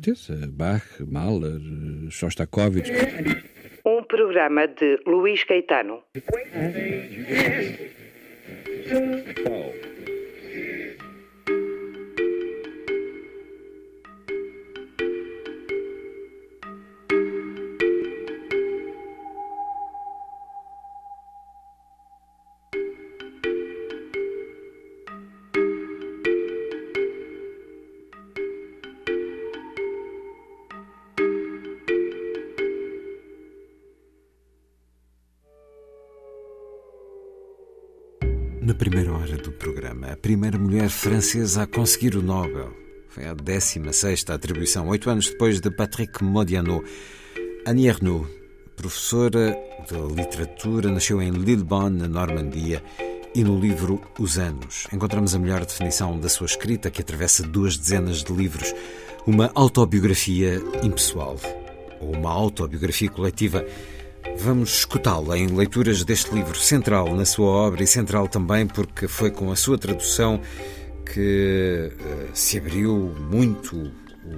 Certeza. Bach, Mahler, Shostakovich. Um programa de Luís Caetano. Na a primeira mulher francesa a conseguir o Nobel. Foi a 16 atribuição, oito anos depois de Patrick Modiano. Annie Ernaux, professora de literatura, nasceu em Lillebonne, na Normandia, e no livro Os Anos encontramos a melhor definição da sua escrita, que atravessa duas dezenas de livros. Uma autobiografia impessoal, ou uma autobiografia coletiva. Vamos escutá-la em leituras deste livro, central na sua obra e central também porque foi com a sua tradução que uh, se abriu muito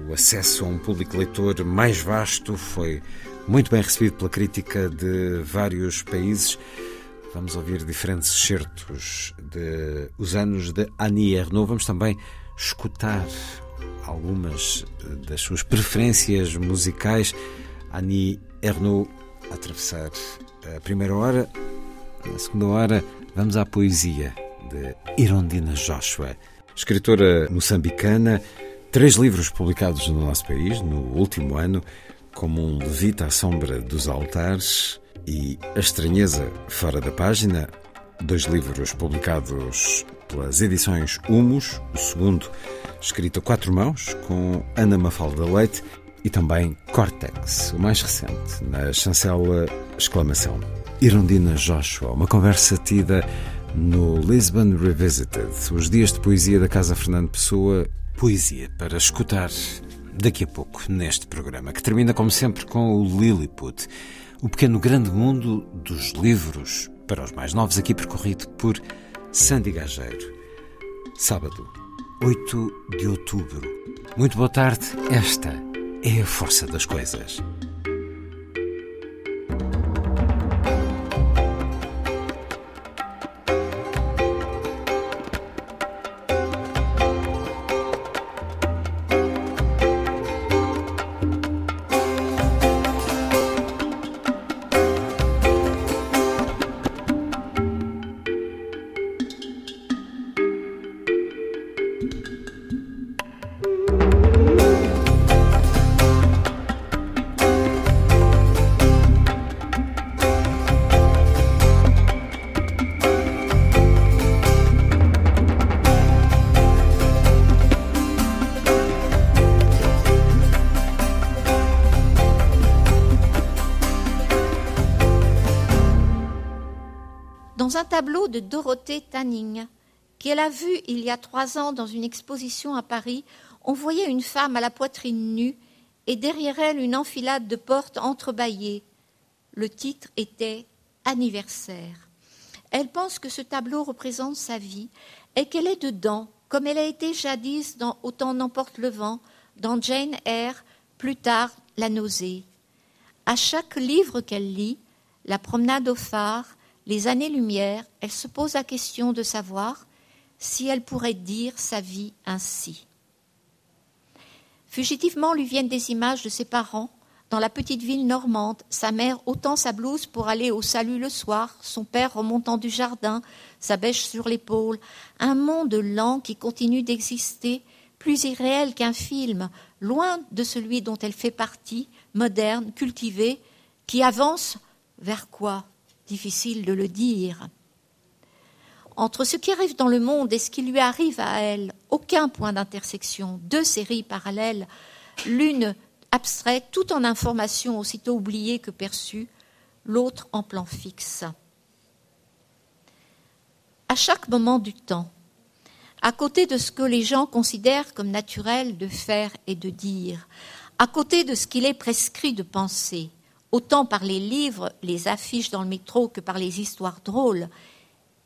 o acesso a um público leitor mais vasto, foi muito bem recebido pela crítica de vários países. Vamos ouvir diferentes excertos de Os Anos de Annie Ernaux. Vamos também escutar algumas das suas preferências musicais. Annie Ernaux a atravessar a primeira hora. Na segunda hora, vamos à poesia de Irondina Joshua, escritora moçambicana. Três livros publicados no nosso país no último ano, como um Levita à Sombra dos Altares e A Estranheza Fora da Página, dois livros publicados pelas edições Humus, o segundo escrito a quatro mãos, com Ana Mafalda Leite, e também Cortex, o mais recente, na chancela exclamação. Irondina Joshua, uma conversa tida no Lisbon Revisited, os dias de poesia da Casa Fernando Pessoa, poesia para escutar daqui a pouco neste programa, que termina como sempre com o Lilliput, o pequeno grande mundo dos livros para os mais novos, aqui percorrido por Sandy Gageiro. Sábado, 8 de outubro. Muito boa tarde, esta é a força das coisas. Dans de Dorothée Tanning, qu'elle a vu il y a trois ans dans une exposition à Paris, on voyait une femme à la poitrine nue et derrière elle une enfilade de portes entrebâillées. Le titre était Anniversaire. Elle pense que ce tableau représente sa vie et qu'elle est dedans, comme elle a été jadis dans Autant n'emporte le vent, dans Jane Eyre, plus tard La nausée. À chaque livre qu'elle lit, La promenade au phare, Les années-lumière, elle se pose la question de savoir si elle pourrait dire sa vie ainsi. Fugitivement lui viennent des images de ses parents dans la petite ville normande, sa mère ôtant sa blouse pour aller au salut le soir, son père remontant du jardin, sa bêche sur l'épaule, un monde lent qui continue d'exister, plus irréel qu'un film, loin de celui dont elle fait partie, moderne, cultivé, qui avance vers quoi? Difficile de le dire. entre ce qui arrive dans le monde et ce qui lui arrive à elle, aucun point d'intersection, deux séries parallèles, l'une abstraite, tout en information aussitôt oubliée que perçue, l'autre en plan fixe. À chaque moment du temps, à côté de ce que les gens considèrent comme naturel de faire et de dire, à côté de ce qu'il est prescrit de penser, autant par les livres, les affiches dans le métro que par les histoires drôles,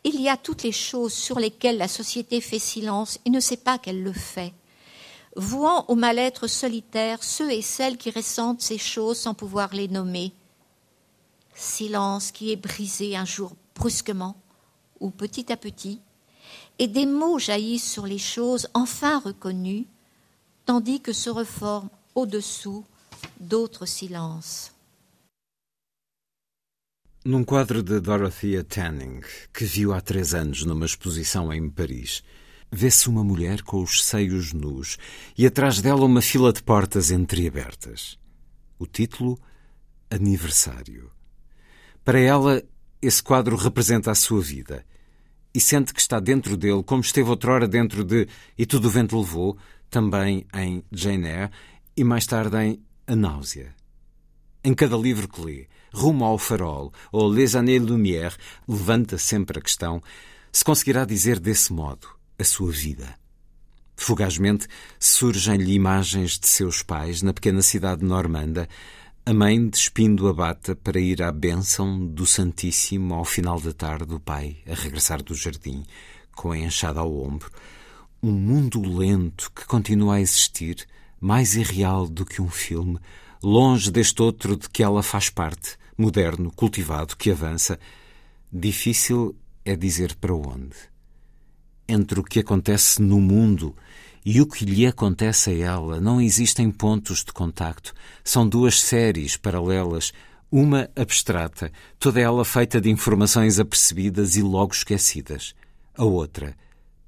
il y a toutes les choses sur lesquelles la société fait silence et ne sait pas qu'elle le fait, vouant au mal-être solitaire ceux et celles qui ressentent ces choses sans pouvoir les nommer. Silence qui est brisé un jour brusquement ou petit à petit, et des mots jaillissent sur les choses enfin reconnues, tandis que se reforment au-dessous d'autres silences. Num quadro de Dorothea Tanning, que viu há três anos numa exposição em Paris, vê-se uma mulher com os seios nus e atrás dela uma fila de portas entreabertas. O título: Aniversário. Para ela, esse quadro representa a sua vida e sente que está dentro dele, como esteve outrora dentro de E Tudo o Vento Levou, também em Jane Eyre e mais tarde em A Náusea. Em cada livro que lê, Rumo ao Farol ou Les Années Lumière, levanta sempre a questão se conseguirá dizer desse modo a sua vida. Fugazmente surgem-lhe imagens de seus pais na pequena cidade normanda, a mãe despindo a bata para ir à bênção do Santíssimo ao final da tarde, o pai a regressar do jardim, com a enxada ao ombro. Um mundo lento que continua a existir, mais irreal do que um filme, longe deste outro de que ela faz parte, moderno, cultivado, que avança. Difícil é dizer para onde entre o que acontece no mundo e o que lhe acontece a ela não existem pontos de contacto. São duas séries paralelas, uma abstrata, toda ela feita de informações apercebidas e logo esquecidas. A outra,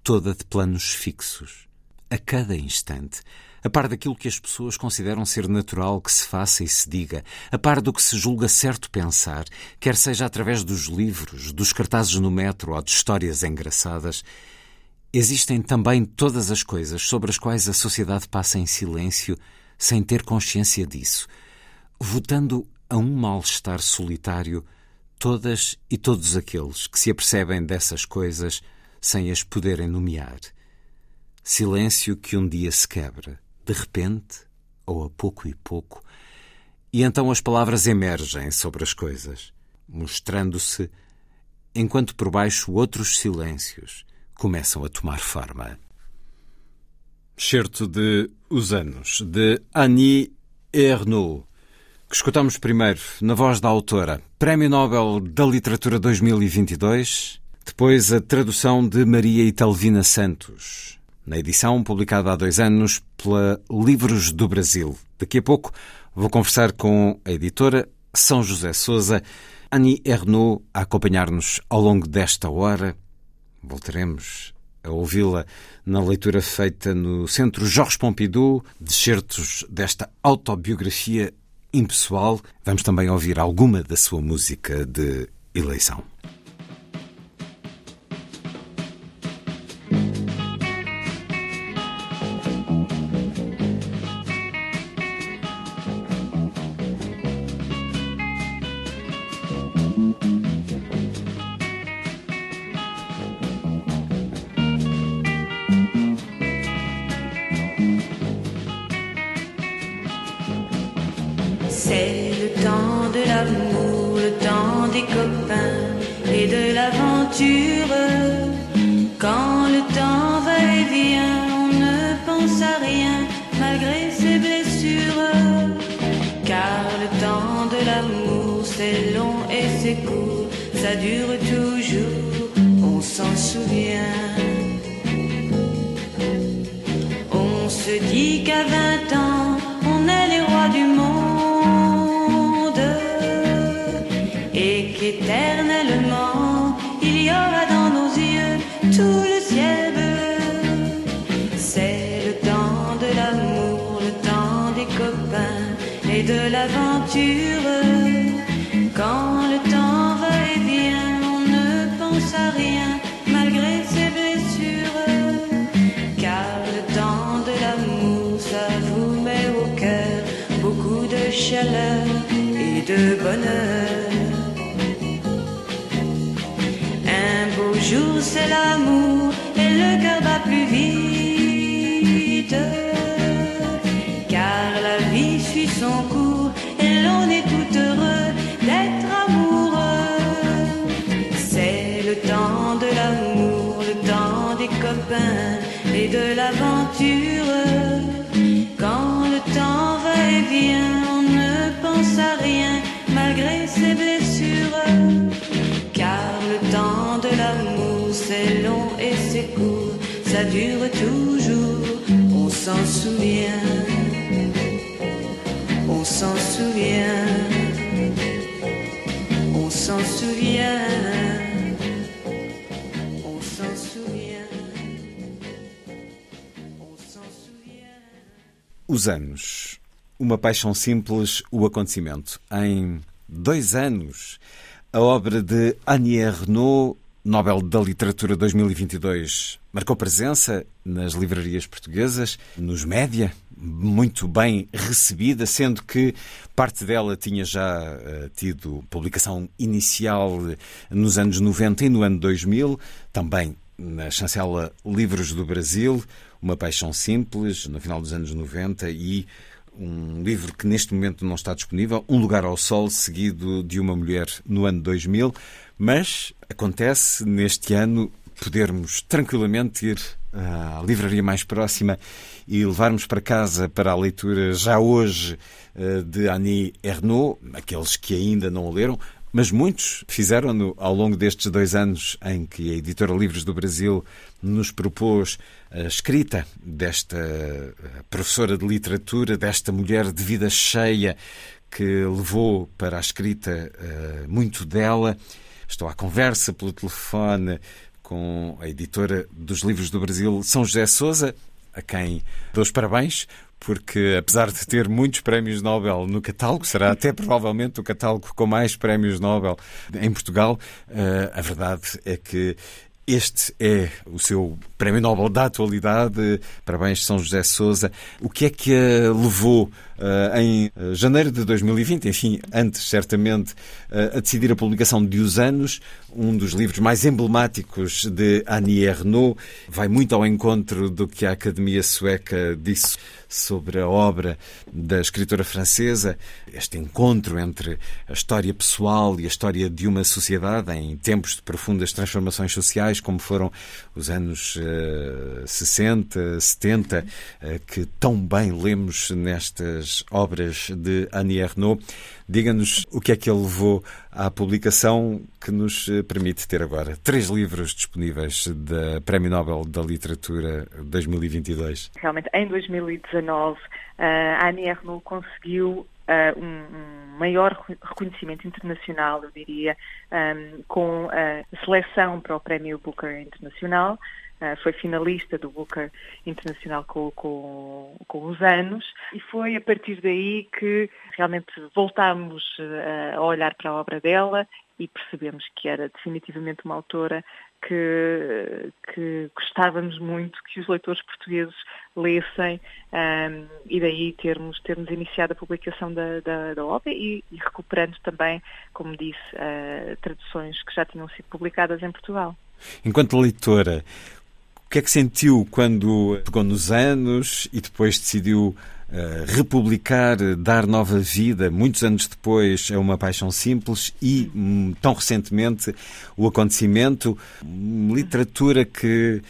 toda de planos fixos. A cada instante, a par daquilo que as pessoas consideram ser natural que se faça e se diga, a par do que se julga certo pensar, quer seja através dos livros, dos cartazes no metro ou de histórias engraçadas, Existem também todas as coisas sobre as quais a sociedade passa em silêncio sem ter consciência disso, votando a um mal-estar solitário todas e todos aqueles que se apercebem dessas coisas sem as poderem nomear. Silêncio que um dia se quebra, de repente, ou a pouco e pouco, e então as palavras emergem sobre as coisas, mostrando-se, enquanto por baixo outros silêncios começam a tomar forma. Certo de Os Anos, de Annie Ernaux, que escutamos primeiro na voz da autora, Prémio Nobel da Literatura 2022, depois a tradução de Maria Italvina Santos, na edição publicada há dois anos pela Livros do Brasil. Daqui a pouco vou conversar com a editora São José Souza, Annie Ernaux, a acompanhar-nos ao longo desta hora Voltaremos a ouvi-la na leitura feita no Centro Jorge Pompidou, de certos desta autobiografia impessoal. Vamos também ouvir alguma da sua música de eleição. Quand le temps va et vient, on ne pense à rien malgré dure toujours, on s'en souvient. On s'en souvient, on s'en souvient, on s'en souvient, on s'en souvient. Os anos. Uma paixão simples, o acontecimento. Em dois anos, a obra de Annie Ernaux, Nobel da Literatura 2022, marcou presença nas livrarias portuguesas, nos média, muito bem recebida, sendo que parte dela tinha já uh, tido publicação inicial nos anos 90 e no ano 2000, também na chancela Livros do Brasil, Uma Paixão Simples, no final dos anos 90, e um livro que neste momento não está disponível, Um Lugar ao Sol, seguido de Uma Mulher no ano 2000, mas acontece neste ano podermos tranquilamente ir à livraria mais próxima e levarmos para casa para a leitura já hoje eh, de Annie Ernaux, aqueles que ainda não o leram, mas muitos fizeram-no ao longo destes dois anos em que a Editora Livros do Brasil nos propôs a escrita desta eh, professora de literatura, desta mulher de vida cheia que levou para a escrita uh, muito dela. Estou à conversa pelo telefone com a editora dos Livros do Brasil, São José Souza, a quem dou os parabéns porque apesar de ter muitos prémios Nobel no catálogo, será até provavelmente o catálogo com mais prémios Nobel em Portugal, uh, a verdade é que este é o seu Prémio Nobel da atualidade. Parabéns, São José Souza. O que é que levou uh, em janeiro de 2020, enfim, antes certamente, uh, a decidir a publicação de Os Anos, um dos livros mais emblemáticos de Annie Ernaux? Vai muito ao encontro do que a Academia Sueca disse sobre a obra da escritora francesa, este encontro entre a história pessoal e a história de uma sociedade em tempos de profundas transformações sociais, como foram os anos 60, 70, uh, que tão bem lemos nestas obras de Annie Ernaux. Diga-nos o que é que ele levou à publicação que nos eh, permite ter agora três livros disponíveis da Prémio Nobel da Literatura 2022. Realmente, em 2019, a Annie Ernaux conseguiu Uh, um, maior reconhecimento internacional, eu diria, um, com a seleção para o Prémio Booker Internacional. Uh, foi finalista do Booker Internacional com, com, com, os anos e foi a partir daí que realmente voltámos uh, a olhar para a obra dela e percebemos que era definitivamente uma autora que, que gostávamos muito que os leitores portugueses lessem um, e daí termos, termos iniciado a publicação da, da, da obra e, e, recuperando também, como disse, uh, traduções que já tinham sido publicadas em Portugal. Enquanto leitora, o que é que sentiu quando pegou nos anos e depois decidiu uh, republicar, dar nova vida, muitos anos depois, a uma paixão simples e, um, tão recentemente, o acontecimento, literatura que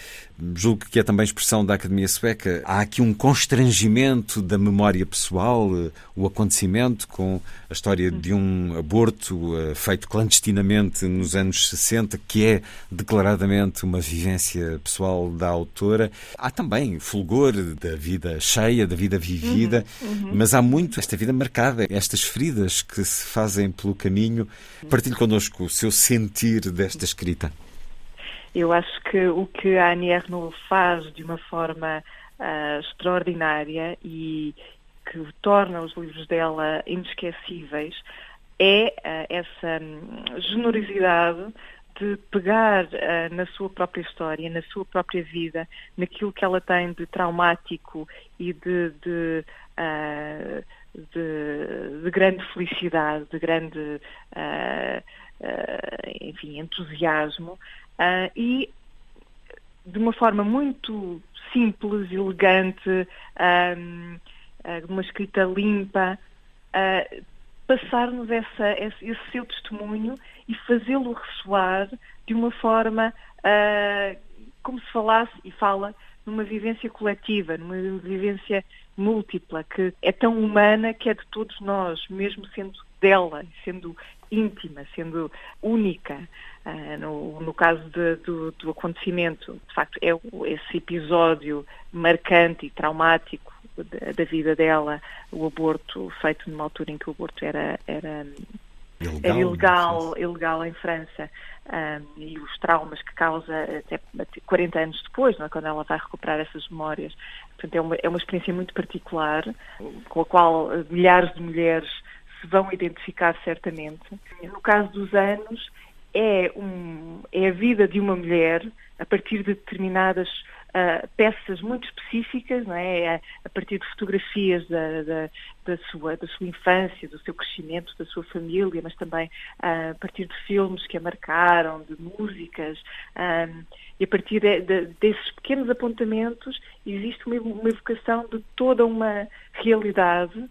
julgo que é também expressão da Academia Sueca. Há aqui um constrangimento da memória pessoal, o acontecimento com a história de um aborto uh, feito clandestinamente nos anos 60, que é declaradamente uma vivência pessoal da autora. Há também fulgor da vida cheia, da vida vivida, uhum, uhum. mas há muito esta vida marcada, estas feridas que se fazem pelo caminho. Partilhe connosco o seu sentir desta escrita. Eu acho que o que a Annie Ernaux faz de uma forma uh, extraordinária e que torna os livros dela inesquecíveis é uh, essa um, generosidade de pegar uh, na sua própria história, na sua própria vida, naquilo que ela tem de traumático e de, de, uh, de, de grande felicidade, de grande, uh, enfim, entusiasmo, e de uma forma muito simples, elegante, um, de uma escrita limpa, passar-nos essa, esse, esse, seu testemunho e fazê-lo ressoar de uma forma uh, como se falasse e fala numa vivência coletiva, numa vivência múltipla, que é tão humana que é de todos nós, mesmo sendo dela, sendo íntima, sendo única. Uh, no, no, caso de, do, do, acontecimento, de facto, é esse episódio marcante e traumático da, da, vida dela, o aborto feito numa altura em que o aborto era, era ilegal, era ilegal, ilegal em França um, e os traumas que causa até 40 anos depois, é? quando ela vai recuperar essas memórias. Portanto, é uma, é uma experiência muito particular, com a qual milhares de mulheres se vão identificar certamente. No caso dos anos, é, um, é a vida de uma mulher a partir de determinadas uh, peças muito específicas, não é? a partir de fotografias da, da, da, sua, da sua infância, do seu crescimento, da sua família, mas também uh, a partir de filmes que a marcaram, de músicas. Um, e a partir de, de, desses pequenos apontamentos existe uma, uma evocação de toda uma realidade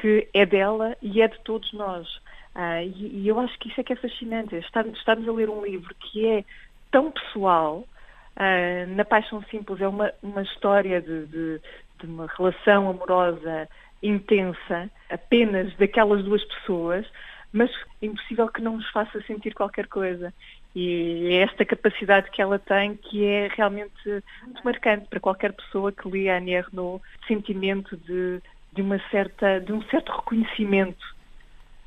que é dela e é de todos nós. Uh, e, e, eu acho que isso é que é fascinante, estarmos, estarmos a ler um livro que é tão pessoal, uh, na Paixão Simples é uma, uma história de, de, de, uma relação amorosa intensa, apenas daquelas duas pessoas, mas é impossível que não nos faça sentir qualquer coisa. E é esta capacidade que ela tem que é realmente muito marcante para qualquer pessoa que lê a Annie Ernaux, sentimento de, de, uma certa, de um certo reconhecimento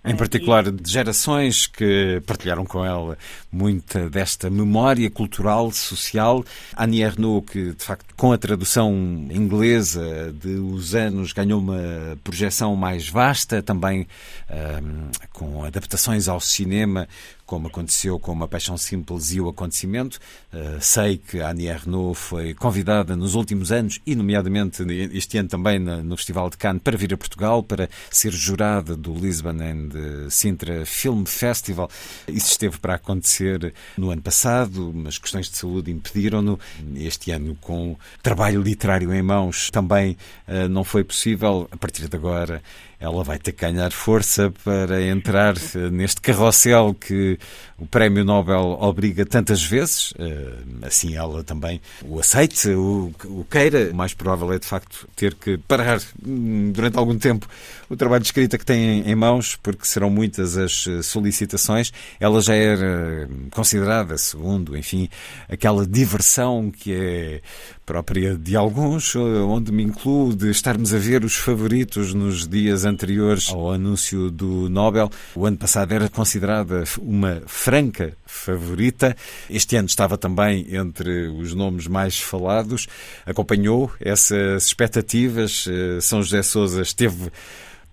em particular de gerações que partilharam com ela muita desta memória cultural, social. Annie Ernaux, que de facto com a tradução inglesa de Os Anos ganhou uma projeção mais vasta, também um, com adaptações ao cinema, como aconteceu com Uma Paixão Simples e o Acontecimento. Uh, sei que a Annie Ernaux foi convidada nos últimos anos, e nomeadamente este ano também no Festival de Cannes, para vir a Portugal, para ser jurada do Lisbon and Sintra Film Festival. Isso esteve para acontecer no ano passado, mas questões de saúde impediram-no. Este ano, com trabalho literário em mãos, também uh, não foi possível. A partir de agora, ela vai ter que ganhar força para entrar eh, neste carrossel que o Prémio Nobel obriga tantas vezes. Eh, assim ela também o aceite, o, queira. O mais provável é, de facto, ter que parar hum, durante algum tempo o trabalho de escrita que tem em mãos, porque serão muitas as eh, solicitações. Ela já era considerada, segundo, enfim, aquela diversão que é própria de alguns, onde me incluo de estarmos a ver os favoritos nos dias anteriores ao anúncio do Nobel. O ano passado era considerada uma franca favorita. Este ano estava também entre os nomes mais falados. Acompanhou essas expectativas. Eh, São José Sousa esteve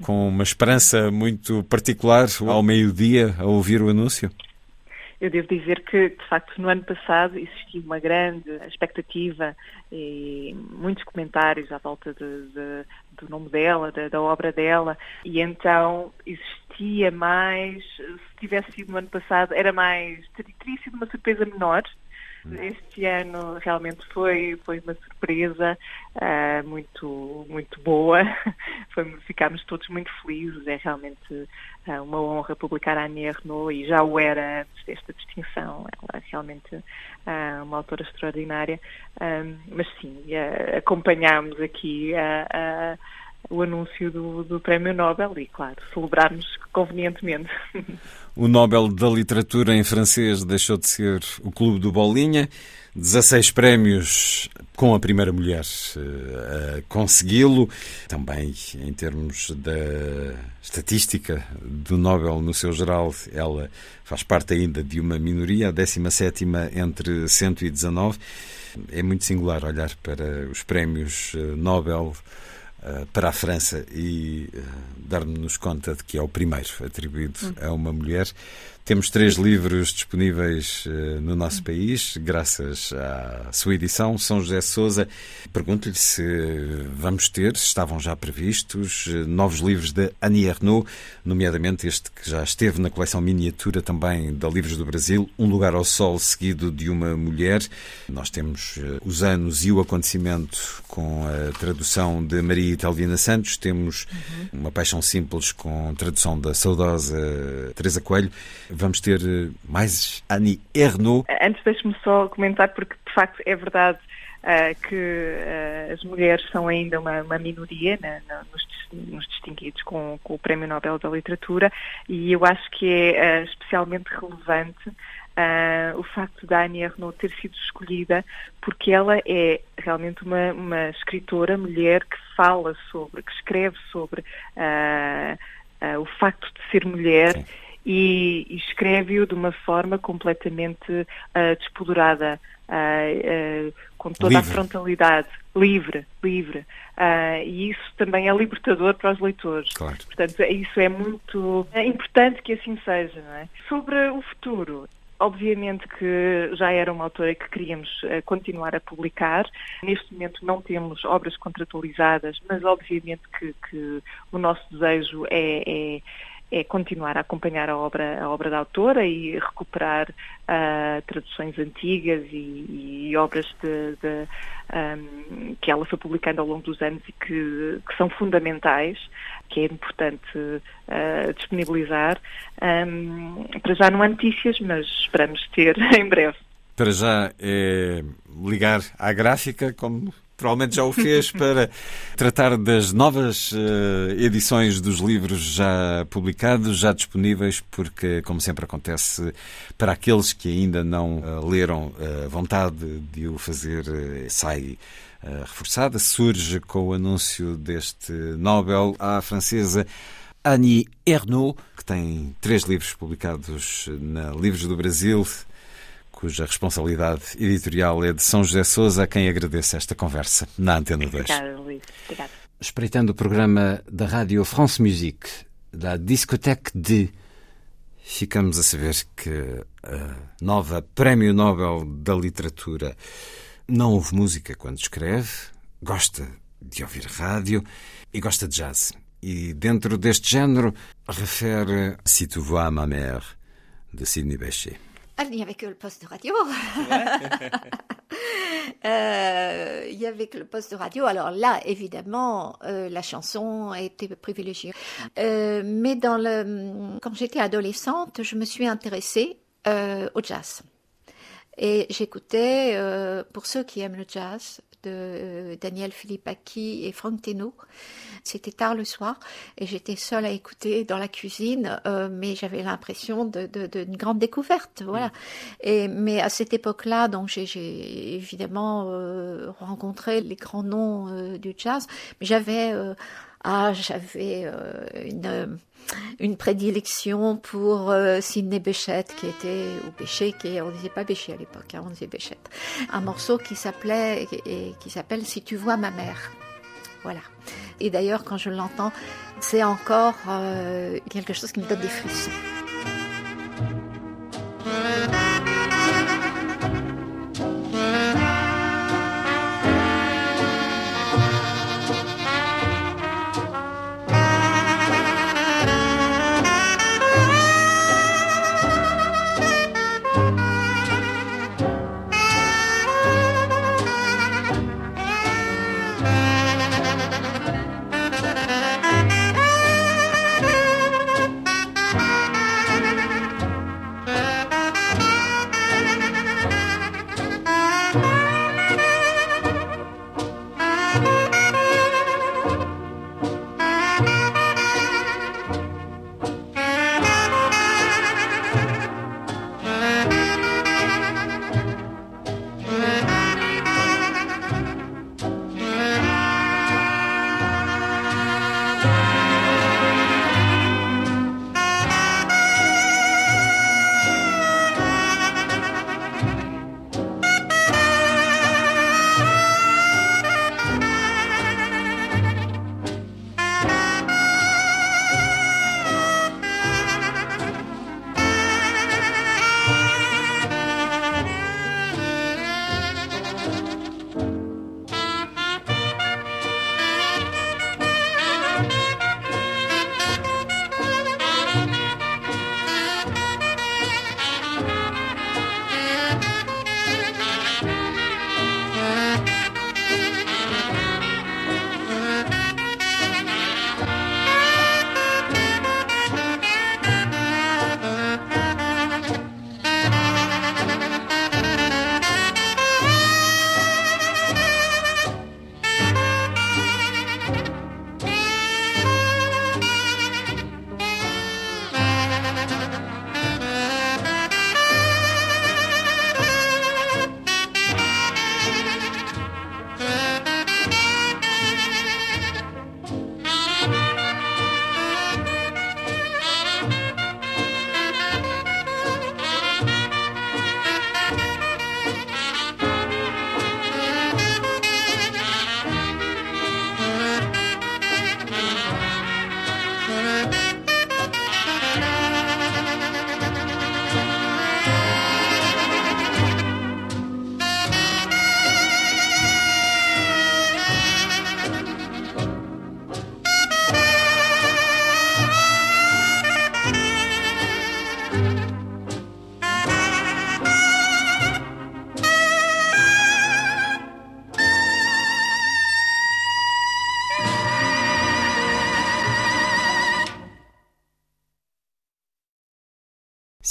com uma esperança muito particular ao meio-dia a ouvir o anúncio? Eu devo dizer que, de facto, no ano passado existiu uma grande expectativa e muitos comentários à volta de, de, do nome dela, da, da, obra dela, e então existia mais, se tivesse sido no ano passado, era mais, teria sido uma surpresa menor, este ano realmente foi, foi uma surpresa uh, muito, muito boa. Foi, ficámos todos muito felizes. É realmente uh, uma honra publicar a Annie Ernaux e já o era antes desta distinção. Ela é realmente uh, uma autora extraordinária. mas sim, acompanhámos aqui a o anúncio do, do Prémio Nobel e, claro, celebrarmos convenientemente. O Nobel da Literatura em francês deixou de ser o Clube do Bolinha. 16 prémios com a primeira mulher uh, a consegui-lo. Também em termos da estatística do Nobel no seu geral, ela faz parte ainda de uma minoria, a 17 entre 119. É muito singular olhar para os prémios eh, Nobel eh, para a França e uh, dar-nos conta de que é o primeiro atribuído a uma mulher. Temos três livros disponíveis uh, no nosso país, graças à sua edição. São José Souza. Pergunto-lhe se vamos ter, se estavam já previstos, uh, novos livros de Annie Ernaux, nomeadamente este que já esteve na coleção miniatura também da Livros do Brasil, Um Lugar ao Sol, seguido de uma mulher. Nós temos uh, os anos e o acontecimento com a tradução de Maria Italvina Santos, temos uhum. uma paixão simples com tradução da saudosa Teresa Coelho. Vamos ter eh, mais Annie Ernaux. Antes deixe-me só comentar, porque de facto é verdade uh, que uh, as mulheres são ainda uma, uma minoria na, na, nos, nos, distinguidos com, com, o Prémio Nobel da Literatura e eu acho que é uh, especialmente relevante o facto da Annie Ernaux ter sido escolhida porque ela é realmente uma, uma escritora mulher que fala sobre, que escreve sobre o facto de ser mulher e, e escreve-o de uma forma completamente uh, despodurada, uh, uh, com toda livre. a frontalidade, livre, livre. e isso também é libertador para os leitores. Claro. Portanto, isso é muito é importante que assim seja. É? Sobre o futuro, Obviamente que já era uma autora que queríamos uh, continuar a publicar. Neste momento não temos obras contratualizadas, mas obviamente que, que o nosso desejo é, é é continuar a acompanhar a obra, a obra da autora e recuperar uh, traduções antigas e, e obras de, de, um, que ela foi publicando ao longo dos anos e que, que são fundamentais, que é importante uh, disponibilizar. Um, para já não há notícias, mas esperamos ter em breve. Para já é ligar à gráfica, como provavelmente já o fez para tratar das novas uh, edições dos livros já publicados, já disponíveis, porque, como sempre acontece, para aqueles que ainda não uh, leram, a uh, vontade de o fazer sai reforçada. Surge com o anúncio deste Nobel à francesa. Annie Ernaux, que tem três livros publicados na Livros do Brasil, cuja responsabilidade editorial é de São José Souza, a quem agradeço esta conversa na Antena 2. Obrigada, Luís. Obrigada. Espreitando o programa da Rádio France Musique, da Discothèque de, ficamos a saber que a nova Prémio Nobel da Literatura não ouve música quando escreve, gosta de ouvir rádio e gosta de jazz. E dentro deste género refere Si tu vois ma mère, de Sidney Bechet. Ah, il n'y avait que le poste de radio. euh, il y avait que le poste de radio. Alors là, évidemment, euh, la chanson était privilégiée. Euh, mais dans le, quand j'étais adolescente, je me suis intéressée au jazz. Et j'écoutais, pour ceux qui aiment le jazz, de euh, Daniel Philippaki et Franck Teno. C'était tard le soir et j'étais seule à écouter dans la cuisine, euh, mais j'avais l'impression d'une de, de, grande découverte, voilà. Et mais à cette époque-là, donc j'ai évidemment euh, rencontré les grands noms du jazz, mais j'avais ah, j'avais une une prédilection pour euh, Sidney Béchette, qui était, ou Béchet, qui, on disait pas Béchet à l'époque, hein, on disait Béchette. Un morceau qui s'appelait, et qui s'appelle Si tu vois ma mère. Voilà. Et d'ailleurs, quand je l'entends, c'est encore euh, quelque chose qui me donne des frissons.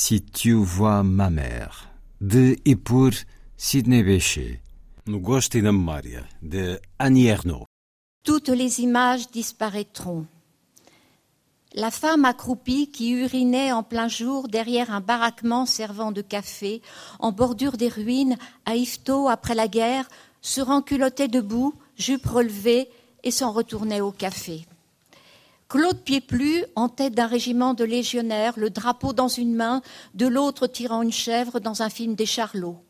Si tu vois ma mère, de e por Sidney Bechet. No gosto e na memória, de Annie Ernaux. Toutes les images disparaîtront. La femme accroupie qui urinait en plein jour derrière un baraquement servant de café, en bordure des ruines, à Yvetot après la guerre, se renculottait debout, jupe relevée, et s'en retournait au café. Claude Piéplu, en tête d'un régiment de légionnaires, le drapeau dans une main, de l'autre tirant une chèvre dans un film des Charlots.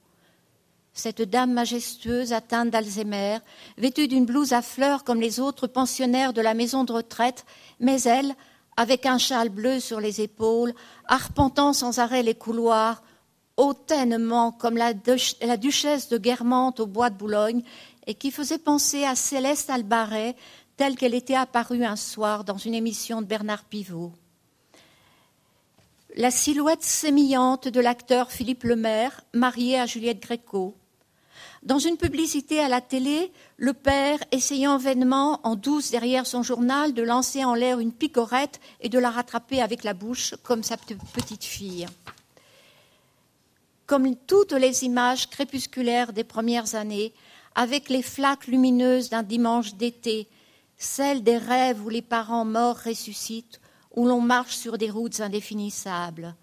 Cette dame majestueuse atteinte d'Alzheimer, vêtue d'une blouse à fleurs comme les autres pensionnaires de la maison de retraite, mais elle, avec un châle bleu sur les épaules, arpentant sans arrêt les couloirs, hautainement comme la, la duchesse de Guermantes au bois de Boulogne, et qui faisait penser à Céleste Albaret, telle qu'elle était apparue un soir dans une émission de Bernard Pivot. La silhouette sémillante de l'acteur Philippe Lemaire, marié à Juliette Gréco. Dans une publicité à la télé, le père essayant vainement, en douce derrière son journal, de lancer en l'air une picorette et de la rattraper avec la bouche, comme sa petite fille. Comme toutes les images crépusculaires des premières années, avec les flaques lumineuses d'un dimanche d'été, celles des rêves où les parents morts ressuscitent, où l'on marche sur des routes indéfinissables,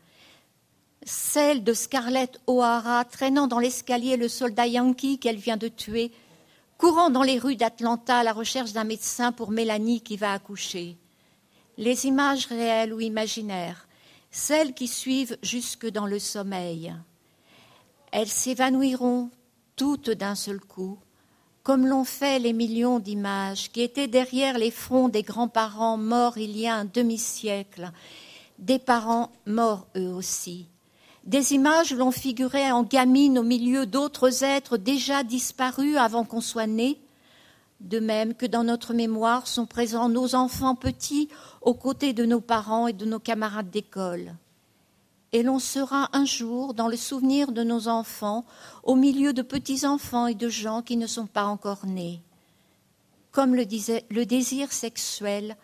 celle de Scarlett O'Hara traînant dans l'escalier le soldat yankee qu'elle vient de tuer, courant dans les rues d'Atlanta à la recherche d'un médecin pour Mélanie qui va accoucher. Les images réelles ou imaginaires, celles qui suivent jusque dans le sommeil. Elles s'évanouiront toutes d'un seul coup, comme l'ont fait les millions d'images qui étaient derrière les fronts des grands-parents morts il y a un demi-siècle, des parents morts eux aussi. Des images où l'on figurait en gamine au milieu d'autres êtres déjà disparus avant qu'on soit né, de même que dans notre mémoire sont présents nos enfants petits aux côtés de nos parents et de nos camarades d'école et l'on sera un jour dans le souvenir de nos enfants, au milieu de petits-enfants et de gens qui ne sont pas encore nés. Comme le disait le désir sexuel,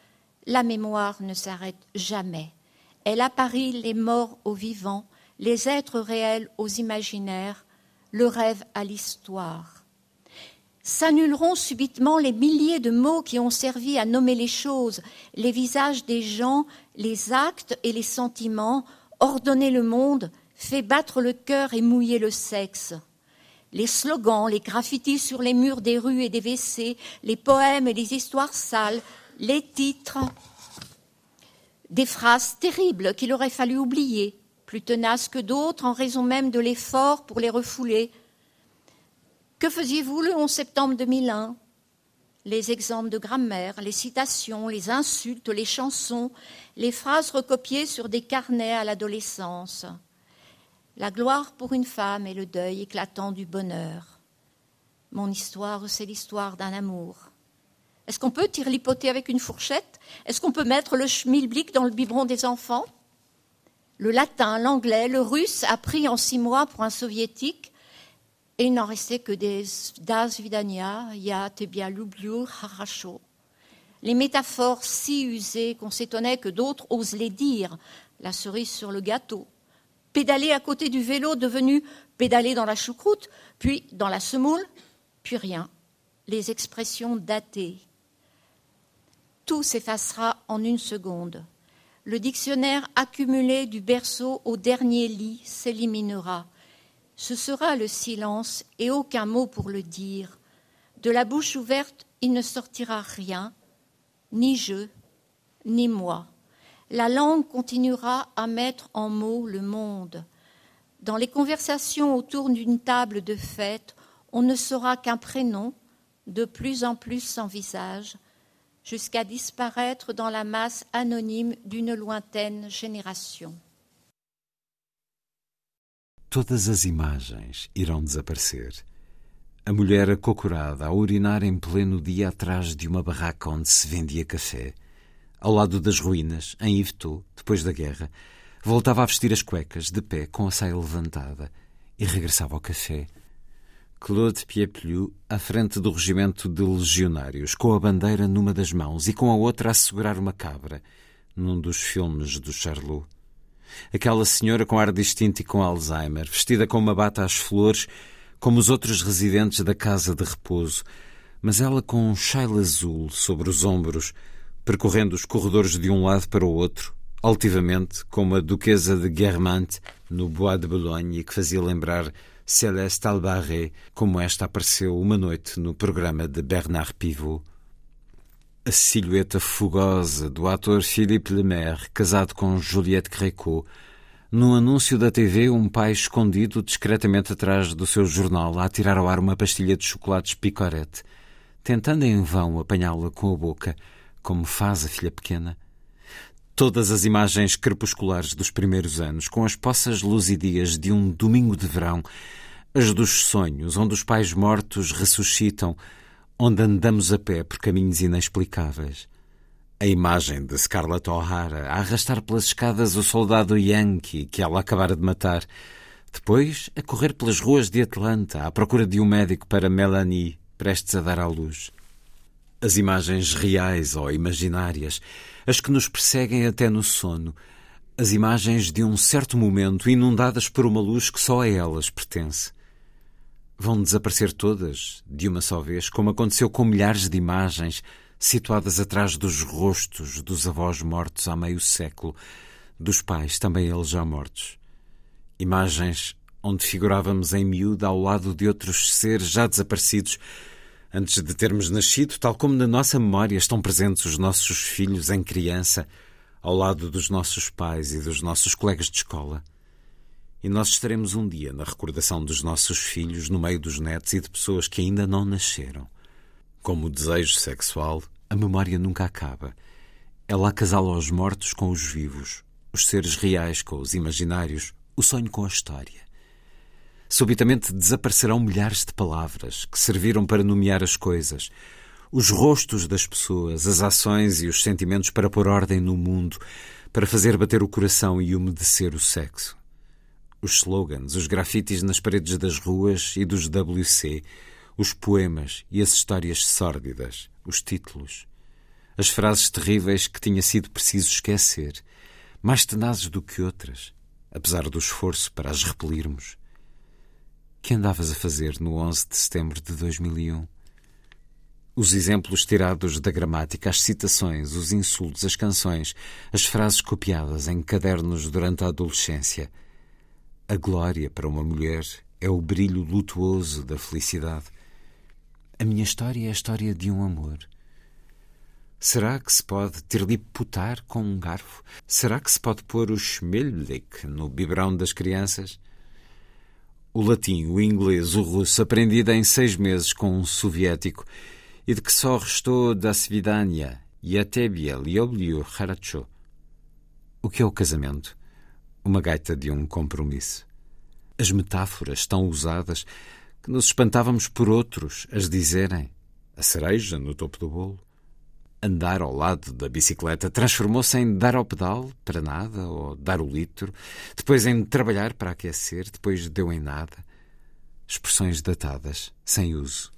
la mémoire ne s'arrête jamais. Elle apparie les morts aux vivants, les êtres réels aux imaginaires, le rêve à l'histoire. S'annuleront subitement les milliers de mots qui ont servi à nommer les choses, les visages des gens, les actes et les sentiments, ordonner le monde, fait battre le cœur et mouiller le sexe. Les slogans, les graffitis sur les murs des rues et des WC, les poèmes et les histoires sales, les titres, des phrases terribles qu'il aurait fallu oublier, plus tenaces que d'autres en raison même de l'effort pour les refouler. Que faisiez-vous le 11 septembre 2001 les exemples de grammaire, les citations, les insultes, les chansons, les phrases recopiées sur des carnets à l'adolescence. La gloire pour une femme et le deuil éclatant du bonheur. Mon histoire, c'est l'histoire d'un amour. Est-ce qu'on peut tirer l'hypothèse avec une fourchette? Est-ce qu'on peut mettre le schmilblick dans le biberon des enfants? Le latin, l'anglais, le russe appris en six mois pour un soviétique et il n'en restait que des das vidania, ya tebia lubliu, haracho. Les métaphores si usées qu'on s'étonnait que d'autres osent les dire. La cerise sur le gâteau. Pédaler à côté du vélo devenu pédaler dans la choucroute, puis dans la semoule, puis rien. Les expressions datées. Tout s'effacera en une seconde. Le dictionnaire accumulé du berceau au dernier lit s'éliminera ce sera le silence et aucun mot pour le dire. De la bouche ouverte, il ne sortira rien, ni je, ni moi. La langue continuera à mettre en mots le monde. Dans les conversations autour d'une table de fête, on ne saura qu'un prénom, de plus en plus sans visage, jusqu'à disparaître dans la masse anonyme d'une lointaine génération. Todas as imagens irão desaparecer. A mulher acocorada a urinar em pleno dia atrás de uma barraca onde se vendia café, ao lado das ruínas, em Yvetot, depois da guerra, voltava a vestir as cuecas, de pé, com a saia levantada, e regressava ao café. Claude Pieplu, à frente do regimento de legionários, com a bandeira numa das mãos e com a outra a segurar uma cabra, num dos filmes do Charlot. Aquela senhora com ar distinto e com Alzheimer, vestida com uma bata às flores, como os outros residentes da casa de repouso, mas ela com um chale azul sobre os ombros, percorrendo os corredores de um lado para o outro, altivamente, como a duquesa de Guermantes no Bois de Boulogne, que fazia lembrar Céleste Albarré, como esta apareceu uma noite no programa de Bernard Pivot. A silhueta fugosa do ator Philippe Lemaire, casado com Juliette Gréco, num anúncio da TV, um pai escondido discretamente atrás do seu jornal a tirar ao ar uma pastilha de chocolates picorete, tentando em vão apanhá-la com a boca, como faz a filha pequena. Todas as imagens crepusculares dos primeiros anos, com as poças luzidias de um domingo de verão, as dos sonhos, onde os pais mortos ressuscitam, onde andamos a pé por caminhos inexplicáveis. A imagem de Scarlett O'Hara a arrastar pelas escadas o soldado Yankee que ela acabara de matar. Depois, a correr pelas ruas de Atlanta à procura de um médico para Melanie, prestes a dar à luz. As imagens reais ou imaginárias, as que nos perseguem até no sono, as imagens de um certo momento inundadas por uma luz que só a elas pertence. Vão desaparecer todas, de uma só vez, como aconteceu com milhares de imagens situadas atrás dos rostos dos avós mortos há meio século, dos pais, também eles já mortos. Imagens onde figurávamos em miúdo ao lado de outros seres já desaparecidos antes de termos nascido, tal como na nossa memória estão presentes os nossos filhos em criança, ao lado dos nossos pais e dos nossos colegas de escola. E nós estaremos um dia na recordação dos nossos filhos no meio dos netos e de pessoas que ainda não nasceram. Como o desejo sexual, a memória nunca acaba. Ela acasala os mortos com os vivos, os seres reais com os imaginários, o sonho com a história. Subitamente desaparecerão milhares de palavras que serviram para nomear as coisas, os rostos das pessoas, as ações e os sentimentos para pôr ordem no mundo, para fazer bater o coração e umedecer o sexo os slogans, os grafites nas paredes das ruas e dos WC, os poemas e as histórias sórdidas, os títulos, as frases terríveis que tinha sido preciso esquecer, mais tenazes do que outras, apesar do esforço para as repelirmos. Que andavas a fazer no 11 de setembro de 2001? Os exemplos tirados da gramática, as citações, os insultos, as canções, as frases copiadas em cadernos durante a adolescência – a glória para uma mulher é o brilho lutuoso da felicidade. A minha história é a história de um amor. Será que se pode terliputar com um garfo? Será que se pode pôr o schmellik no biberão das crianças? O latim, o inglês, o russo, aprendido em seis meses com um soviético e de que só restou da svidania tebia lioblio haracho. O que é o casamento? Uma gaita de um compromisso. As metáforas tão usadas que nos espantávamos por outros as dizerem. A cereja no topo do bolo. Andar ao lado da bicicleta transformou-se em dar ao pedal para nada ou dar o litro, depois em trabalhar para aquecer, depois deu em nada. Expressões datadas, sem uso.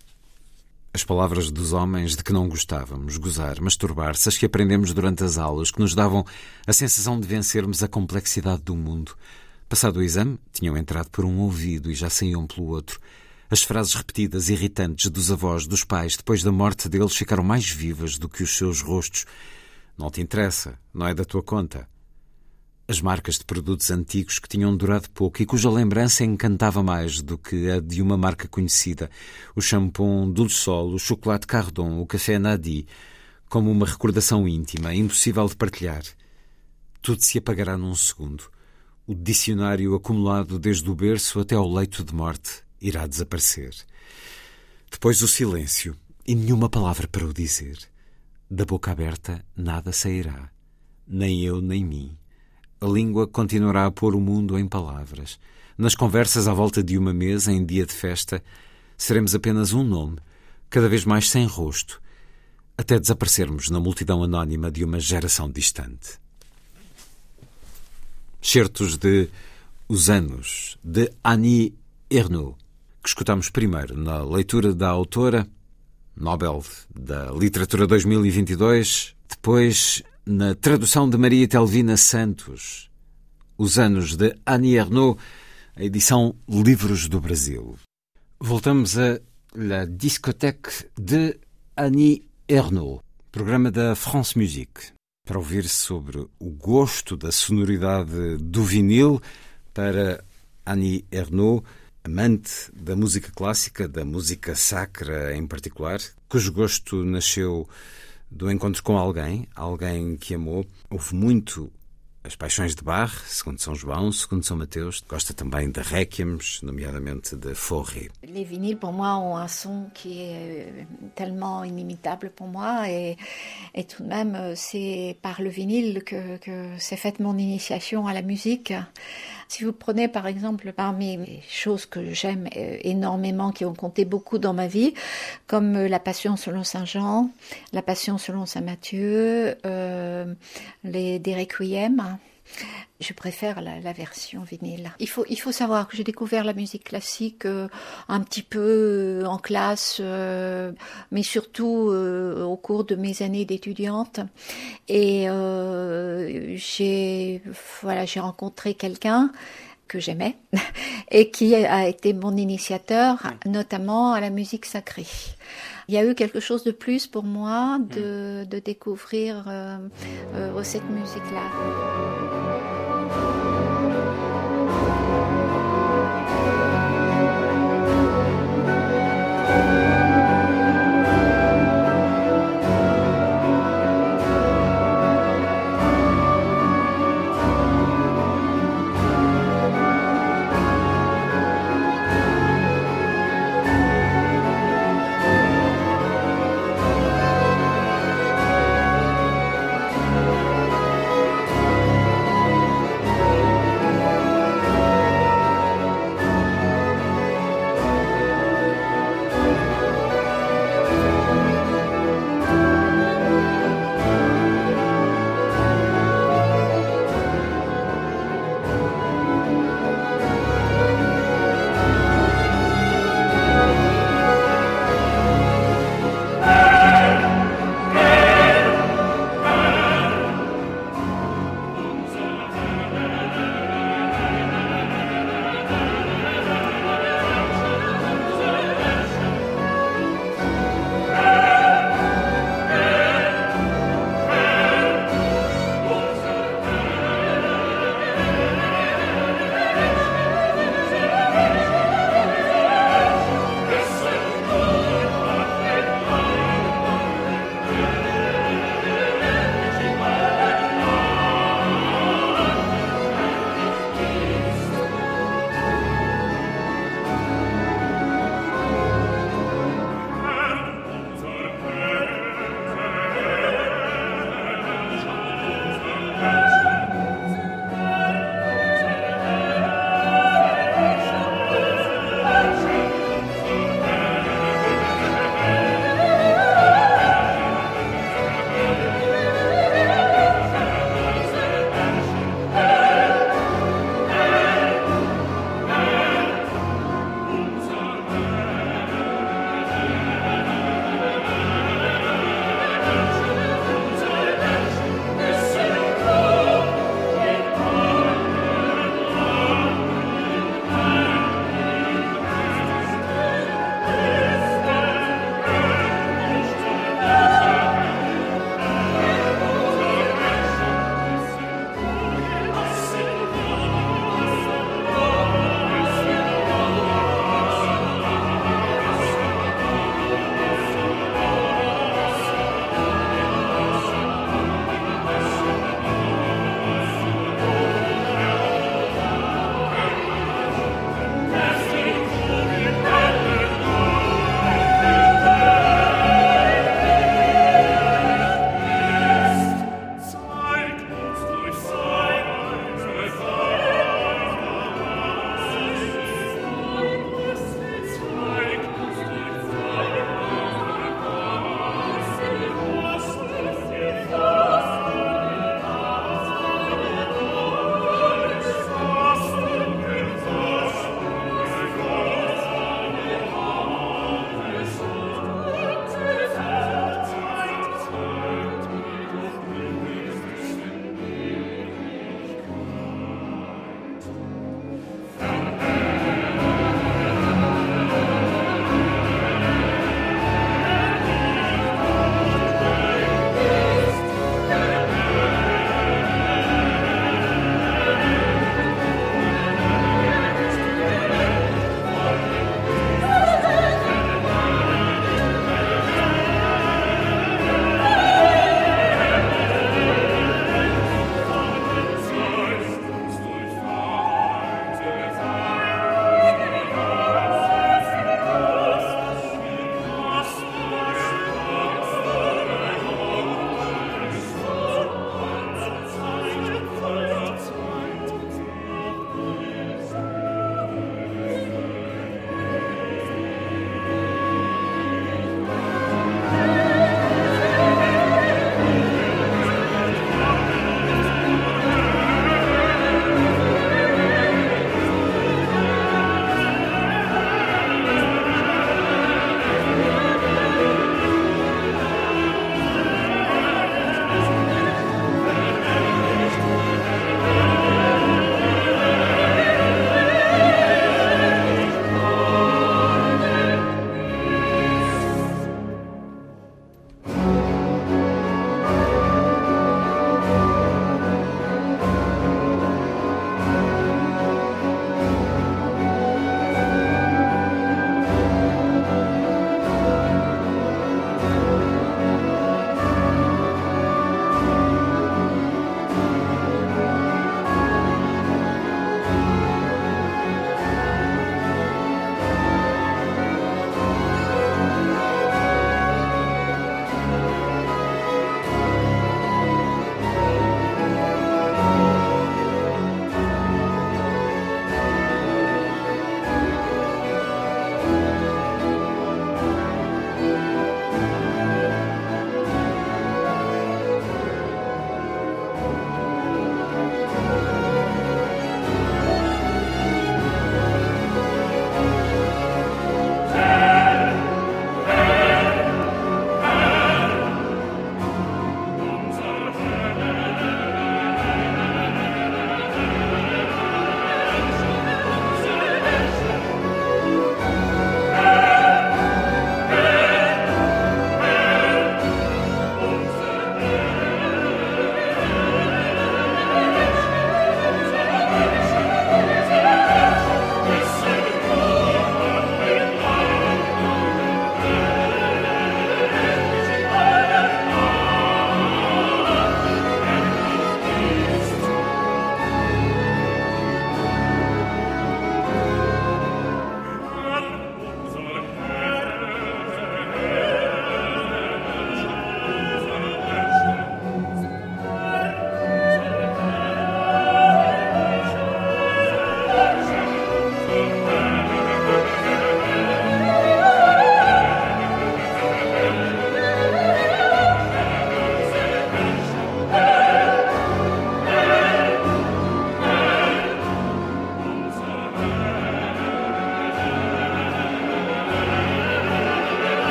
As palavras dos homens de que não gostávamos, gozar, masturbar-se, as que aprendemos durante as aulas, que nos davam a sensação de vencermos a complexidade do mundo. Passado o exame, tinham entrado por um ouvido e já saíam pelo outro. As frases repetidas irritantes dos avós, dos pais, depois da morte deles, ficaram mais vivas do que os seus rostos. Não te interessa, não é da tua conta as marcas de produtos antigos que tinham durado pouco e cuja lembrança encantava mais do que a de uma marca conhecida, o shampoo Dulsol, o chocolate Cardon, o café Nadi, como uma recordação íntima, impossível de partilhar. Tudo se apagará num segundo. O dicionário acumulado desde o berço até ao leito de morte irá desaparecer. Depois o silêncio e nenhuma palavra para o dizer. Da boca aberta nada sairá, nem eu nem mim a língua continuará a pôr o mundo em palavras. Nas conversas à volta de uma mesa, em dia de festa, seremos apenas um nome, cada vez mais sem rosto, até desaparecermos na multidão anónima de uma geração distante. Certos de Os Anos, de Annie Ernaux, que escutamos primeiro na leitura da autora, Nobel da Literatura 2022, depois na tradução de Maria Telvina Santos, os anos de Annie Ernaux, a edição Livros do Brasil. Voltamos a La Discothèque de Annie Ernaux, programa da France Musique, para ouvir sobre o gosto da sonoridade do vinil para Annie Ernaux, amante da música clássica, da música sacra em particular, cujo gosto nasceu do encontro com alguém, alguém que amou. Houve muito as Paixões de Bach, segundo São João, segundo São Mateus, gosta também de Requiems, nomeadamente de Fauré. Les vinyles, pour moi, ont son qui est euh, tellement inimitable pour moi. Et, et tout de même, c'est par le vinyle que, que s'est faite mon initiation à la musique. Si vous prenez par exemple parmi les choses que j'aime euh, énormément, qui ont compté beaucoup dans ma vie, comme La Passion selon Saint Jean, La Passion selon Saint Matthieu, euh, les des Requiem, je préfère la, la, version vinyle. Il faut, il faut savoir que j'ai découvert la musique classique euh, un petit peu euh, en classe, euh, mais surtout euh, au cours de mes années d'étudiante. Et j'ai voilà, j'ai rencontré quelqu'un que j'aimais et qui a été mon initiateur, notamment à la musique sacrée. Il y a eu quelque chose de plus pour moi de, de découvrir euh, euh, cette musique-là.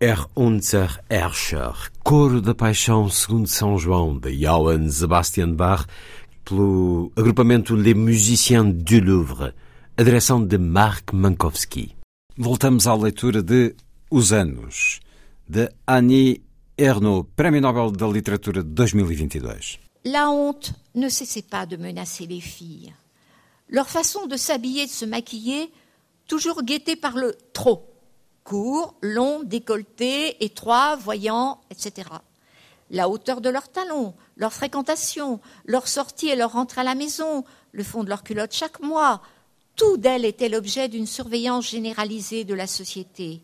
Er unser Herrscher, Coro da Paixão segundo São João, de Johann Sebastian Bach, pelo agrupamento Les Musiciens du Louvre, a direção de Marc Mankowski. Voltamos à leitura de Os Anos, de Annie Ernaux, Prémio Nobel da Literatura de 2022. La honte ne cessait pas de menacer les filles. Leur façon de s'habiller, de se maquiller, toujours guettée par le trop. Court, long, décolleté, étroit, voyant, etc. La hauteur de leurs talons, leur fréquentation, leur sortie et leur rentrée à la maison, le fond de leur culotte chaque mois, tout d'elles était l'objet d'une surveillance généralisée de la société.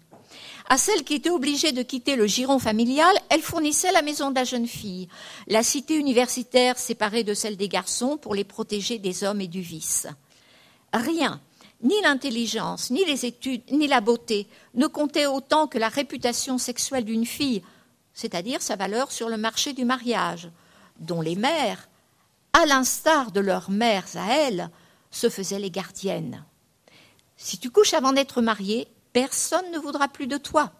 À celles qui étaient obligées de quitter le giron familial, elle fournissait la maison de la jeune fille, la cité universitaire séparée de celle des garçons pour les protéger des hommes et du vice. Rien, ni l'intelligence, ni les études, ni la beauté ne comptaient autant que la réputation sexuelle d'une fille, c'est-à-dire sa valeur sur le marché du mariage, dont les mères, à l'instar de leurs mères à elles, se faisaient les gardiennes. Si tu couches avant d'être mariée, personne ne voudra plus de toi.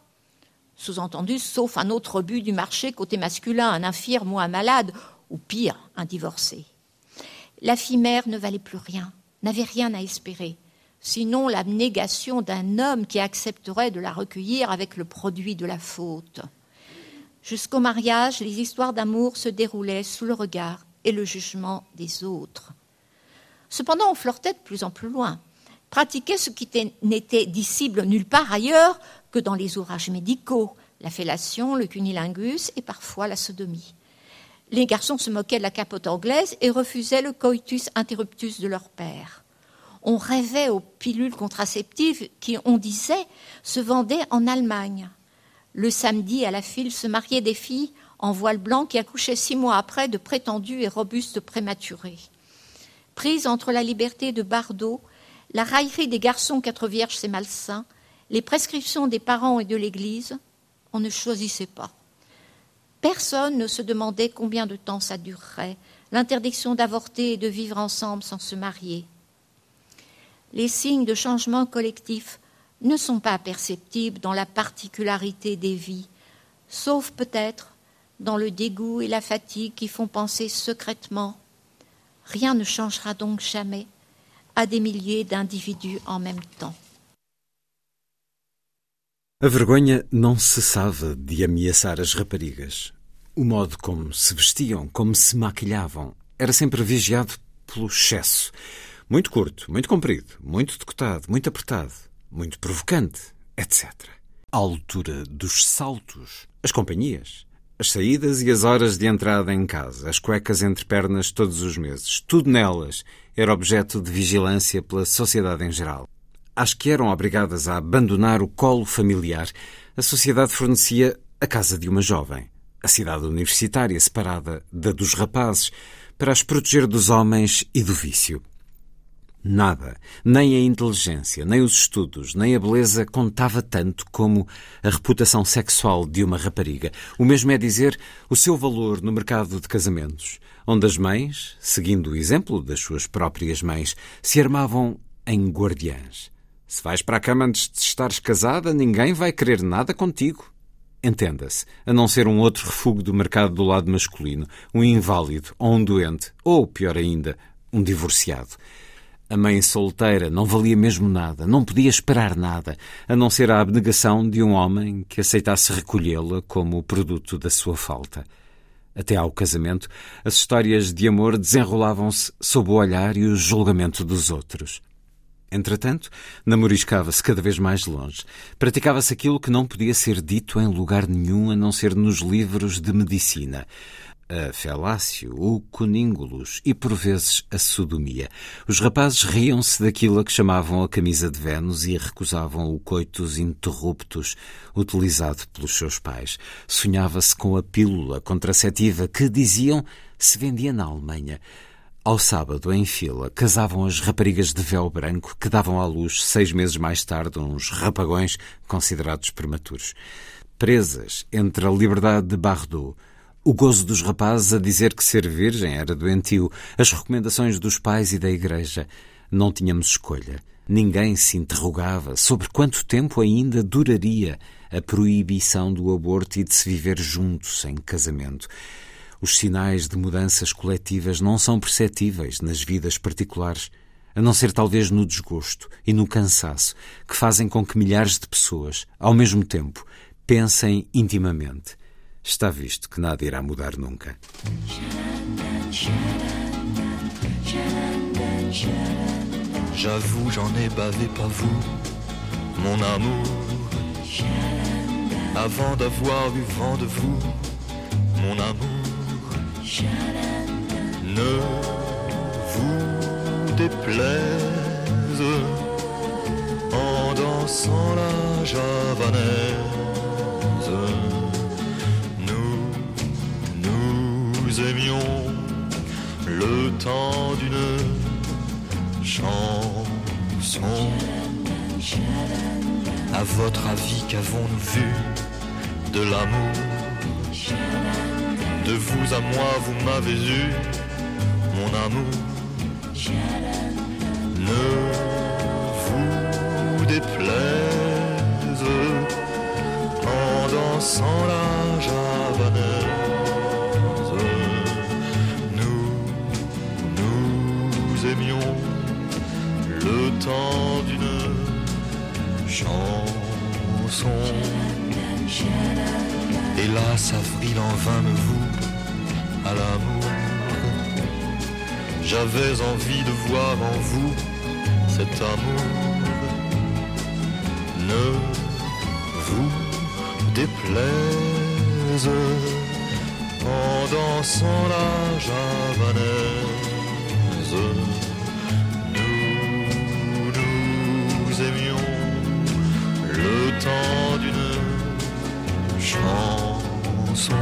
Sous-entendu, sauf un autre but du marché côté masculin, un infirme ou un malade, ou pire, un divorcé. La fille mère ne valait plus rien, n'avait rien à espérer, sinon l'abnégation d'un homme qui accepterait de la recueillir avec le produit de la faute. Jusqu'au mariage, les histoires d'amour se déroulaient sous le regard et le jugement des autres. Cependant, on flirtait de plus en plus loin, pratiquait ce qui n'était dissible nulle part ailleurs que dans les ouvrages médicaux, la fellation, le cunilingus et parfois la sodomie. Les garçons se moquaient de la capote anglaise et refusaient le coitus interruptus de leur père. On rêvait aux pilules contraceptives qui, on disait, se vendaient en Allemagne. Le samedi, à la file, se mariaient des filles en voile blanc qui accouchaient six mois après de prétendus et robustes prématurés. Prise entre la liberté de Bardot, la raillerie des garçons quatre vierges, c'est malsain, les prescriptions des parents et de l'Église, on ne choisissait pas. Personne ne se demandait combien de temps ça durerait, l'interdiction d'avorter et de vivre ensemble sans se marier. Les signes de changement collectif ne sont pas perceptibles dans la particularité des vies, sauf peut-être dans le dégoût et la fatigue qui font penser secrètement Rien ne changera donc jamais à des milliers d'individus en même temps. A vergonha não cessava de ameaçar as raparigas. O modo como se vestiam, como se maquilhavam, era sempre vigiado pelo excesso. Muito curto, muito comprido, muito decotado, muito apertado, muito provocante, etc. A altura dos saltos, as companhias, as saídas e as horas de entrada em casa, as cuecas entre pernas todos os meses, tudo nelas era objeto de vigilância pela sociedade em geral. Às que eram obrigadas a abandonar o colo familiar, a sociedade fornecia a casa de uma jovem, a cidade universitária separada da dos rapazes, para as proteger dos homens e do vício. Nada, nem a inteligência, nem os estudos, nem a beleza contava tanto como a reputação sexual de uma rapariga. O mesmo é dizer o seu valor no mercado de casamentos, onde as mães, seguindo o exemplo das suas próprias mães, se armavam em guardiãs. Se vais para a cama antes de estares casada, ninguém vai querer nada contigo. Entenda-se, a não ser um outro refúgio do mercado do lado masculino, um inválido ou um doente, ou, pior ainda, um divorciado. A mãe solteira não valia mesmo nada, não podia esperar nada, a não ser a abnegação de um homem que aceitasse recolhê-la como produto da sua falta. Até ao casamento, as histórias de amor desenrolavam-se sob o olhar e o julgamento dos outros. Entretanto, namoriscava-se cada vez mais longe. Praticava-se aquilo que não podia ser dito em lugar nenhum a não ser nos livros de medicina a felácio, o coníngulus e, por vezes, a sodomia. Os rapazes riam-se daquilo a que chamavam a camisa de Vênus e recusavam o coitus interruptus utilizado pelos seus pais. Sonhava-se com a pílula contraceptiva que, diziam, se vendia na Alemanha. Ao sábado, em fila, casavam as raparigas de véu branco que davam à luz, seis meses mais tarde, uns rapagões considerados prematuros. Presas entre a liberdade de Bardot o gozo dos rapazes a dizer que ser virgem era doentio, as recomendações dos pais e da igreja. Não tínhamos escolha. Ninguém se interrogava sobre quanto tempo ainda duraria a proibição do aborto e de se viver juntos sem casamento. Os sinais de mudanças coletivas não são perceptíveis nas vidas particulares, a não ser talvez no desgosto e no cansaço que fazem com que milhares de pessoas, ao mesmo tempo, pensem intimamente. Está visto que nada irá mudar nunca. J'avoue, j'en ai bavé, pas vous, mon amour. Avant d'avoir eu vent de vous, mon amour. Ne vous déplaise en dansant la javanaise. Nous aimions le temps d'une chanson. À votre avis, qu'avons-nous vu de l'amour? De vous à moi, vous m'avez eu, mon amour. Ne vous déplaise en dansant la le temps d'une chanson. Hélas, avril en vain me vous à l'amour. J'avais envie de voir en vous cet amour. Ne vous déplaise en dansant la javanaise. Le temps d'une chanson.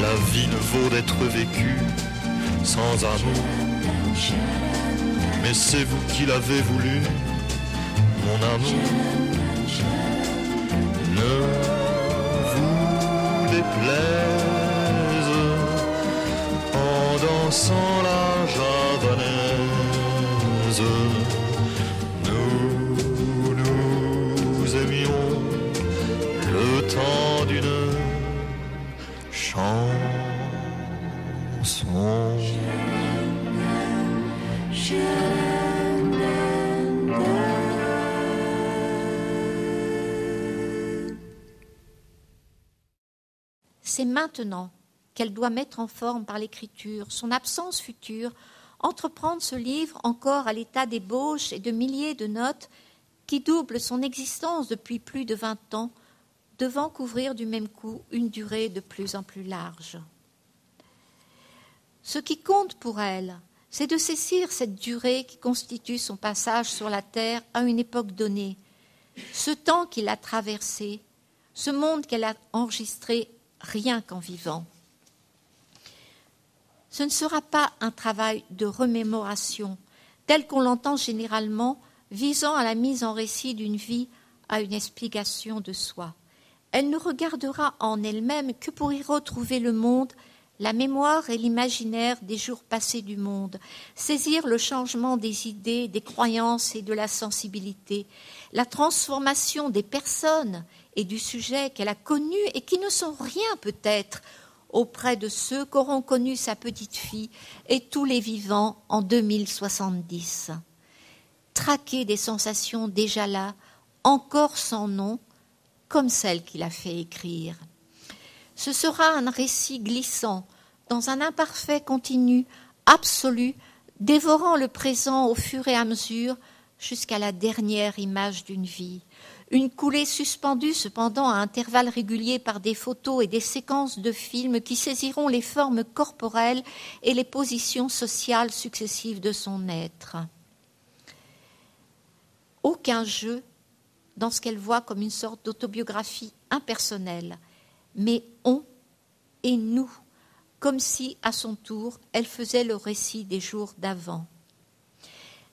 La vie ne vaut d'être vécue sans amour. Mais c'est vous qui l'avez voulu, mon amour. Ne vous déplaise en dansant la C'est maintenant qu'elle doit mettre en forme par l'écriture son absence future, entreprendre ce livre encore à l'état d'ébauche et de milliers de notes qui doublent son existence depuis plus de vingt ans, devant couvrir du même coup une durée de plus en plus large. Ce qui compte pour elle, c'est de saisir cette durée qui constitue son passage sur la terre à une époque donnée, ce temps qu'il a traversé, ce monde qu'elle a enregistré rien qu'en vivant. Ce ne sera pas un travail de remémoration, tel qu'on l'entend généralement, visant à la mise en récit d'une vie, à une explication de soi. Elle ne regardera en elle-même que pour y retrouver le monde, la mémoire et l'imaginaire des jours passés du monde, saisir le changement des idées, des croyances et de la sensibilité, la transformation des personnes et du sujet qu'elle a connu et qui ne sont rien peut-être auprès de ceux qu'auront connu sa petite fille et tous les vivants en 2070. Traquer des sensations déjà là, encore sans nom, comme celle qu'il a fait écrire. Ce sera un récit glissant, dans un imparfait continu, absolu, dévorant le présent au fur et à mesure, jusqu'à la dernière image d'une vie. Une coulée suspendue cependant à intervalles réguliers par des photos et des séquences de films qui saisiront les formes corporelles et les positions sociales successives de son être. Aucun jeu dans ce qu'elle voit comme une sorte d'autobiographie impersonnelle, mais on et nous, comme si, à son tour, elle faisait le récit des jours d'avant.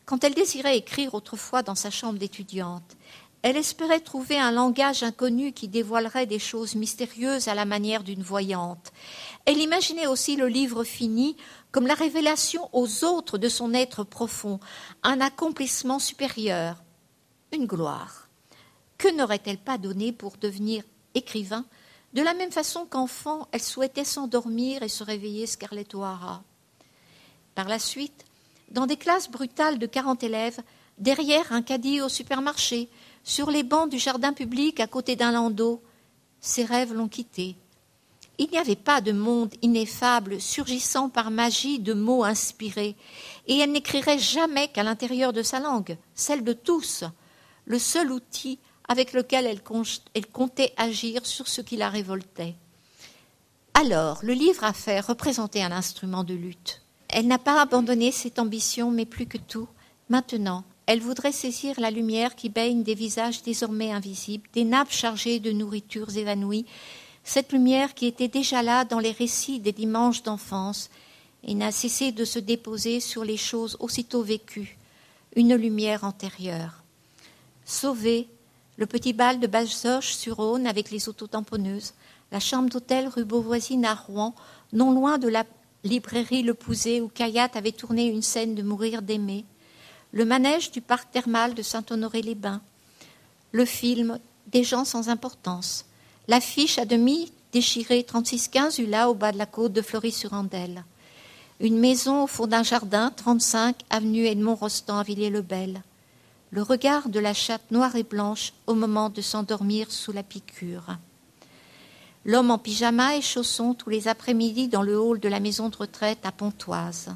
Quand elle désirait écrire autrefois dans sa chambre d'étudiante, elle espérait trouver un langage inconnu qui dévoilerait des choses mystérieuses à la manière d'une voyante. Elle imaginait aussi le livre fini comme la révélation aux autres de son être profond, un accomplissement supérieur, une gloire. que n'aurait-elle pas donné pour devenir écrivain De la même façon qu'enfant, elle souhaitait s'endormir et se réveiller Scarlett O'Hara? Par la suite, dans des classes brutales de 40 élèves, derrière un caddie au supermarché, sur les bancs du jardin public à côté d'un landau, ses rêves l'ont quittée. Il n'y avait pas de monde ineffable surgissant par magie de mots inspirés, et elle n'écrirait jamais qu'à l'intérieur de sa langue, celle de tous, le seul outil avec lequel elle, elle comptait agir sur ce qui la révoltait. Alors, le livre à faire représentait un instrument de lutte. Elle n'a pas abandonné cette ambition, mais plus que tout, maintenant, elle voudrait saisir la lumière qui baigne des visages désormais invisibles, des nappes chargées de nourritures évanouies, cette lumière qui était déjà là dans les récits des dimanches d'enfance et n'a cessé de se déposer sur les choses aussitôt vécues, une lumière antérieure. Sauver le petit bal de Bazoches sur Rhône avec les autotamponneuses, la chambre d'hôtel rue Beauvoisine à Rouen, non loin de la librairie Le Pouzet où Kayat avait tourné une scène de Mourir d'aimer, le manège du parc thermal de Saint-Honoré-les-Bains, le film Des gens sans importance, l'affiche à demi déchirée 3615 Ula au bas de la côte de Fleury-sur-Andelle, une maison au fond d'un jardin 35 avenue Edmond Rostand à Villiers-le-Bel, le regard de la chatte noire et blanche au moment de s'endormir sous la piqûre. L'homme en pyjama et chaussons tous les après-midi dans le hall de la maison de retraite à Pontoise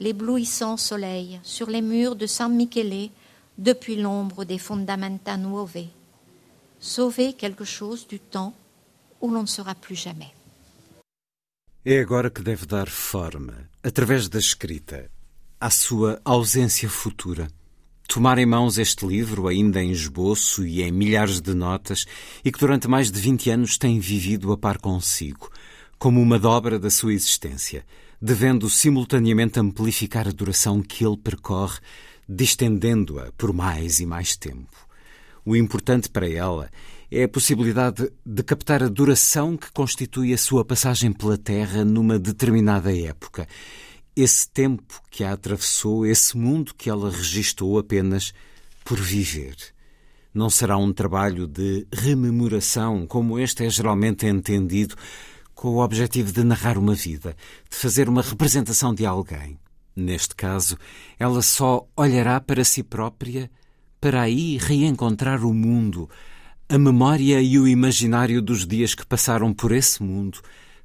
l'éblouissant soleil sur les murs de San Michele depuis l'ombre des Fondamenta Nuove. Sauver quelque chose du temps où l'on ne sera plus jamais. É agora que deve dar forma, através da escrita, à sua ausência futura. Tomar em mãos este livro, ainda em esboço e em milhares de notas, e que durante mais de vinte anos tem vivido a par consigo, como uma dobra da sua existência devendo simultaneamente amplificar a duração que ele percorre, distendendo-a por mais e mais tempo. O importante para ela é a possibilidade de captar a duração que constitui a sua passagem pela Terra numa determinada época. Esse tempo que a atravessou, esse mundo que ela registou apenas por viver. Não será um trabalho de rememoração, como este é geralmente entendido, com o objetivo de narrar uma vida, de fazer uma representação de alguém. Neste caso, ela só olhará para si própria para aí reencontrar o mundo, a memória e o imaginário dos dias que passaram por esse mundo,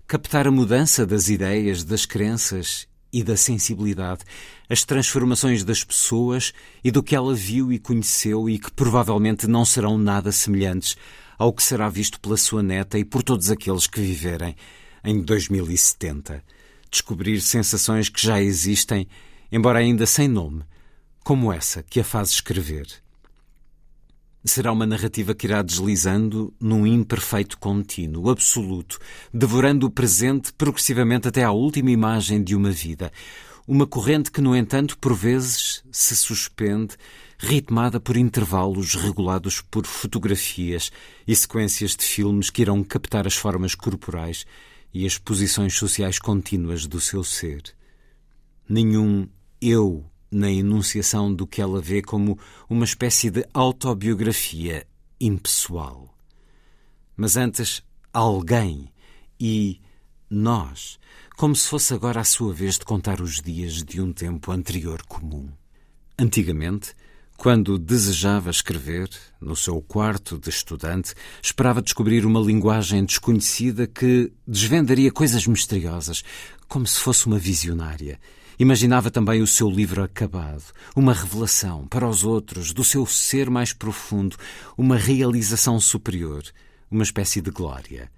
captar a mudança das ideias, das crenças e da sensibilidade, as transformações das pessoas e do que ela viu e conheceu e que provavelmente não serão nada semelhantes ao que será visto pela sua neta e por todos aqueles que viverem em 2070. Descobrir sensações que já existem, embora ainda sem nome, como essa que a faz escrever. Será uma narrativa que irá deslizando num imperfeito contínuo, absoluto, devorando o presente progressivamente até à última imagem de uma vida. Uma corrente que, no entanto, por vezes se suspende ritmada por intervalos regulados por fotografias e sequências de filmes que irão captar as formas corporais e as posições sociais contínuas do seu ser. Nenhum eu na enunciação do que ela vê como uma espécie de autobiografia impessoal. Mas antes, alguém e nós, como se fosse agora a sua vez de contar os dias de um tempo anterior comum. Antigamente, quando desejava escrever, no seu quarto de estudante, esperava descobrir uma linguagem desconhecida que desvendaria coisas misteriosas, como se fosse uma visionária. Imaginava também o seu livro acabado, uma revelação para os outros do seu ser mais profundo, uma realização superior, uma espécie de glória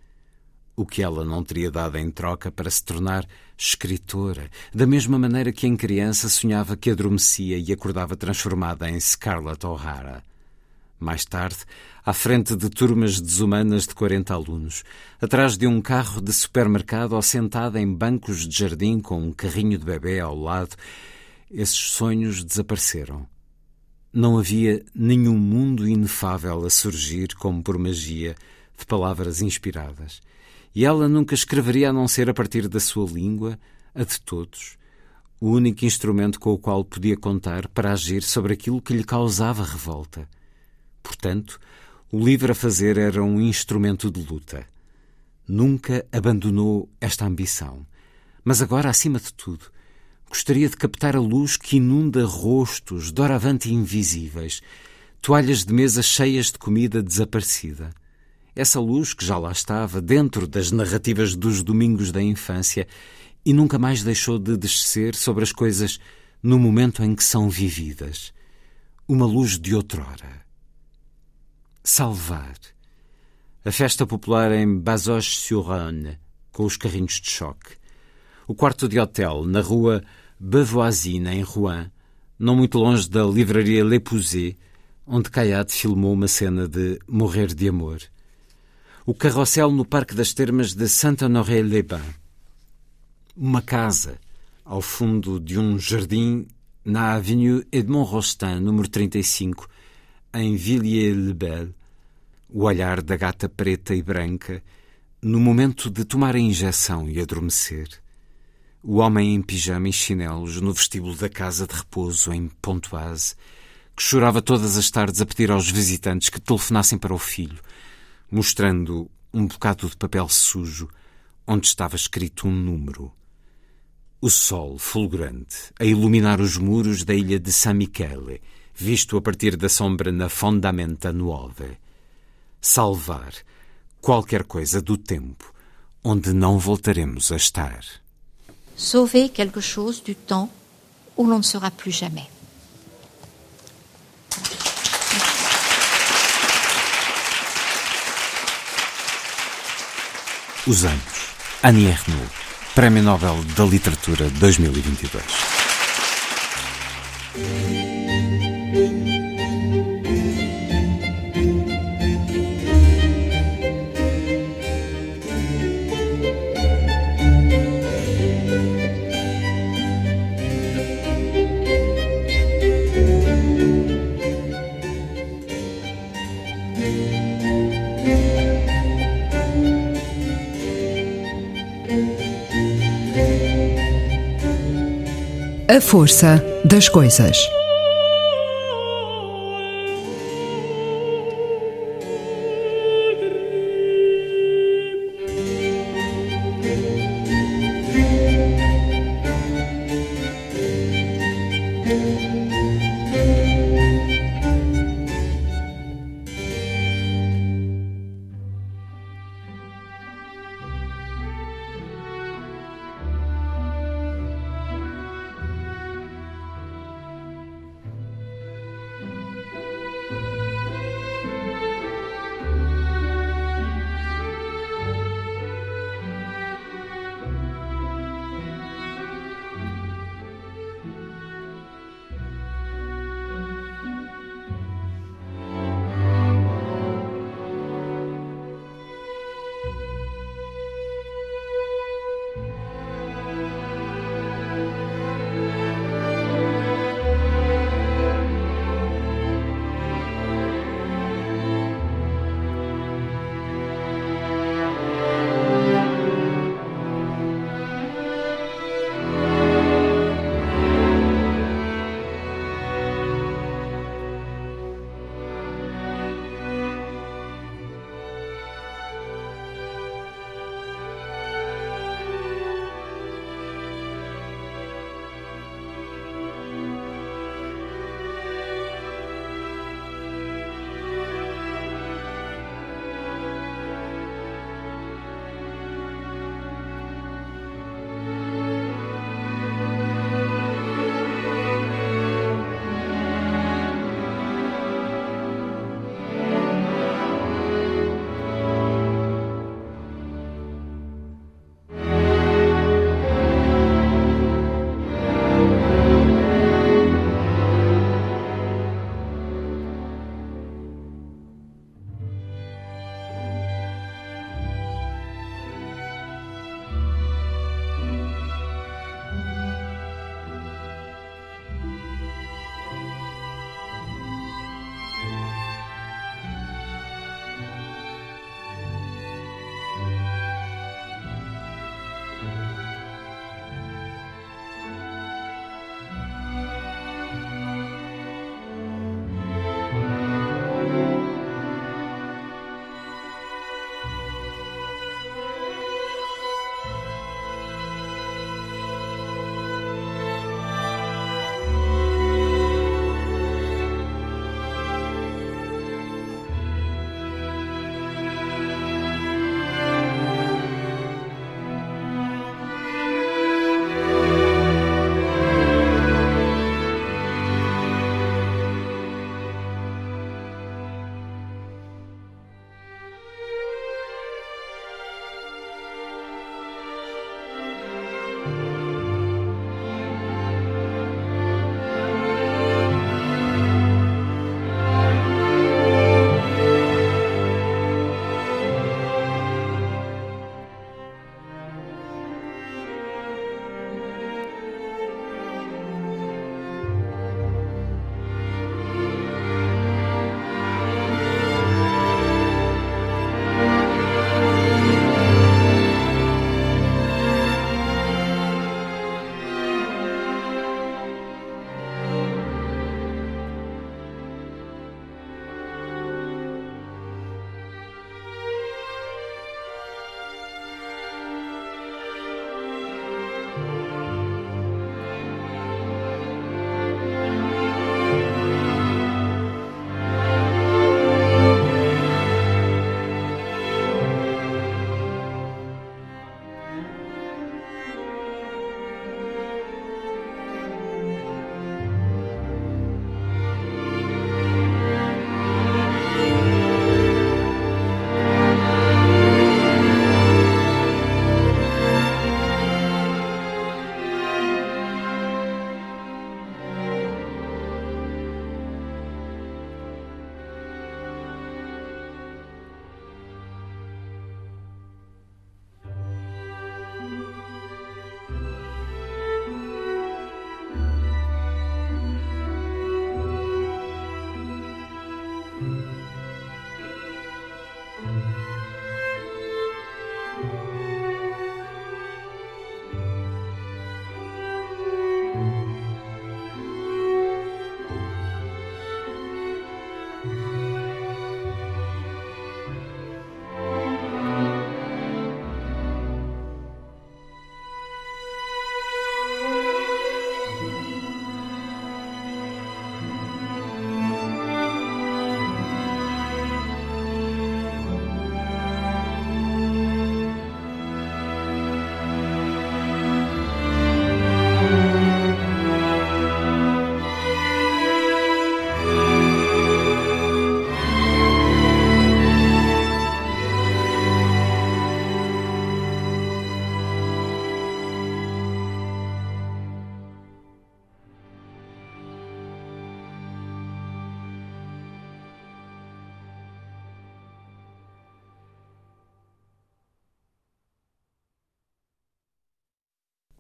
o que ela não teria dado em troca para se tornar escritora, da mesma maneira que em criança sonhava que adormecia e acordava transformada em Scarlett O'Hara. Mais tarde, à frente de turmas desumanas de 40 alunos, atrás de um carro de supermercado ou sentada em bancos de jardim com um carrinho de bebê ao lado, esses sonhos desapareceram. Não havia nenhum mundo inefável a surgir como por magia de palavras inspiradas e ela nunca escreveria a não ser a partir da sua língua, a de todos, o único instrumento com o qual podia contar para agir sobre aquilo que lhe causava revolta. Portanto, o livro a fazer era um instrumento de luta. Nunca abandonou esta ambição. Mas agora, acima de tudo, gostaria de captar a luz que inunda rostos doravante invisíveis, toalhas de mesa cheias de comida desaparecida. Essa luz que já lá estava, dentro das narrativas dos domingos da infância, e nunca mais deixou de descer sobre as coisas no momento em que são vividas. Uma luz de outrora. Salvar. A festa popular em Bazoches-sur-Rhône, com os carrinhos de choque. O quarto de hotel, na rua Beauvoisine, em Rouen, não muito longe da livraria L'Épousé, onde Caiade filmou uma cena de Morrer de Amor. O carrossel no Parque das Termas de Saint-Honoré-les-Bains. Uma casa, ao fundo de um jardim, na Avenue Edmond Rostand, número 35, em Villiers-le-Bel, o olhar da gata preta e branca, no momento de tomar a injeção e adormecer. O homem em pijama e chinelos no vestíbulo da casa de repouso em Pontoise, que chorava todas as tardes a pedir aos visitantes que telefonassem para o filho, mostrando um bocado de papel sujo onde estava escrito um número. O sol fulgurante a iluminar os muros da ilha de San Michele, visto a partir da sombra na Fondamenta Nuove. Salvar qualquer coisa do tempo onde não voltaremos a estar. Sauver quelque chose du temps où l'on ne sera plus jamais. Os anos. Annie Ernaux, Prémio Nobel da Literatura 2022. A força das coisas.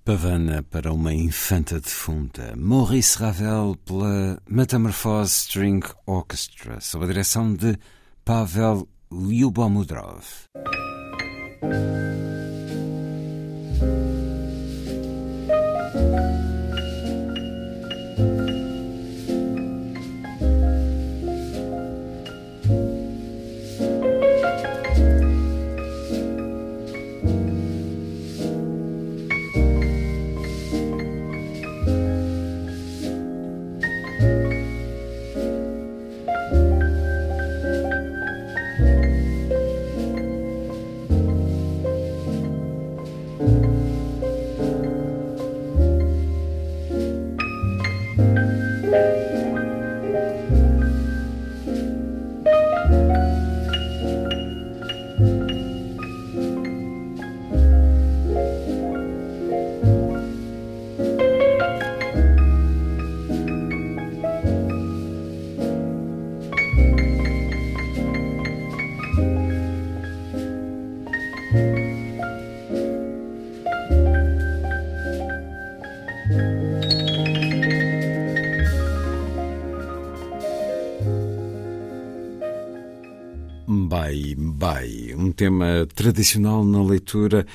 Pavana para uma infanta defunta. Maurice Ravel pela Metamorphose String Orchestra, sob a direção de Pavel Lyubomudrov. Tema tradicional na leitura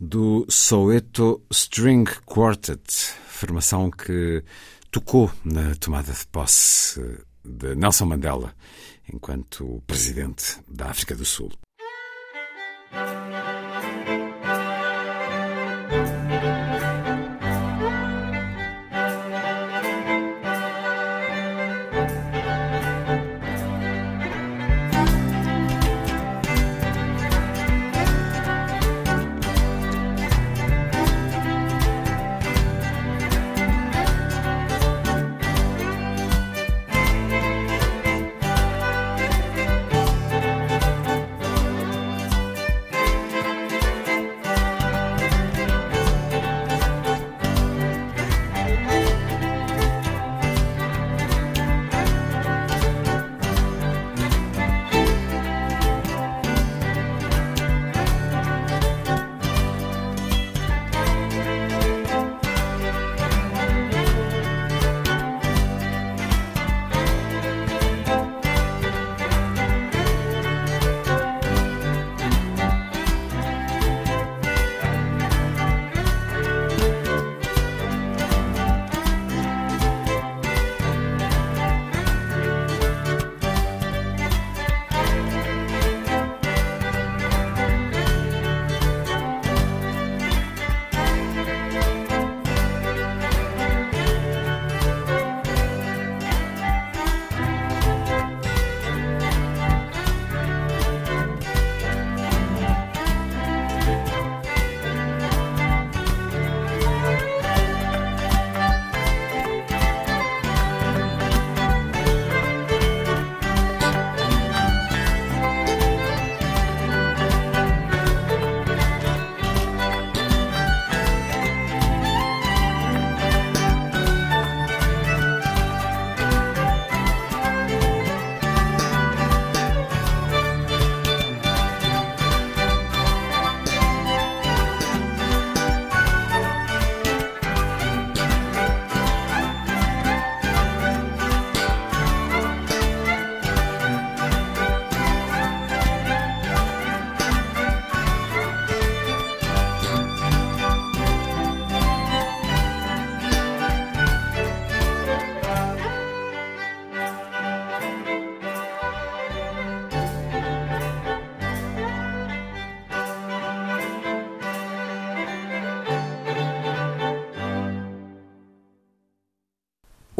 do Soweto String Quartet, formação que tocou na tomada de posse de Nelson Mandela enquanto presidente da África do Sul.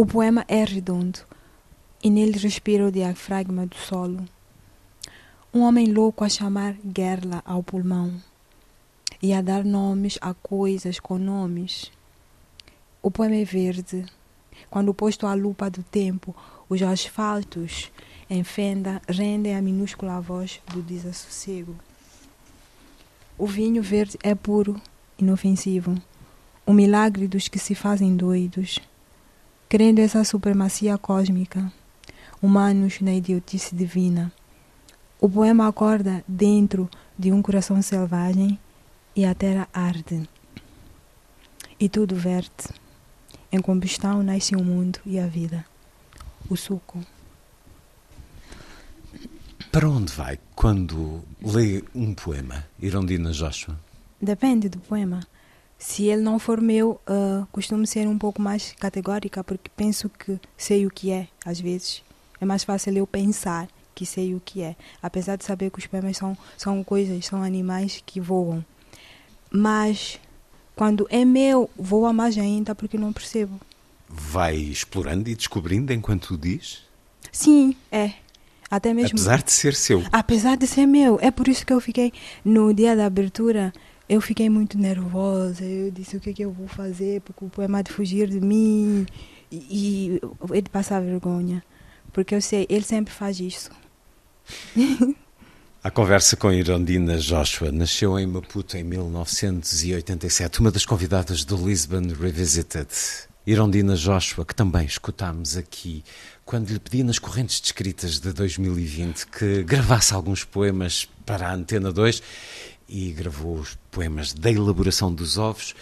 O poema é redondo e nele respira o diafragma do solo. Um homem louco a chamar Gerla ao pulmão e a dar nomes a coisas com nomes. O poema é verde. Quando posto à lupa do tempo, os asfaltos em fenda rendem a minúscula voz do desassossego. O vinho verde é puro, inofensivo, o milagre dos que se fazem doidos, crendo essa supremacia cósmica, humanos na idiotice divina. O poema acorda dentro de um coração selvagem e a terra arde. E tudo verte. Em combustão nasce o mundo e a vida. O suco. Para onde vai quando lê um poema, Irondina Joshua? Depende do poema. Se ele não for meu, uh, costumo ser um pouco mais categórica, porque penso que sei o que é, às vezes. É mais fácil eu pensar que sei o que é, apesar de saber que os poemas são, são coisas, são animais que voam. Mas quando é meu, voa mais ainda porque não percebo. Vai explorando e descobrindo enquanto diz? Sim, é. Até mesmo. Apesar de ser seu. Apesar de ser meu. É por isso que eu fiquei, no dia da abertura, eu fiquei muito nervosa. Eu disse o que, é que eu vou fazer, porque o poema de fugir de mim. E, e ele passar vergonha. Porque eu sei, ele sempre faz isso. A conversa com Irondina Joshua nasceu em Maputo em 1987, uma das convidadas do Lisbon Revisited. Irondina Joshua, que também escutámos aqui, quando lhe pedi nas correntes descritas de 2020 que gravasse alguns poemas para a Antena 2 e gravou os poemas da elaboração dos ovos.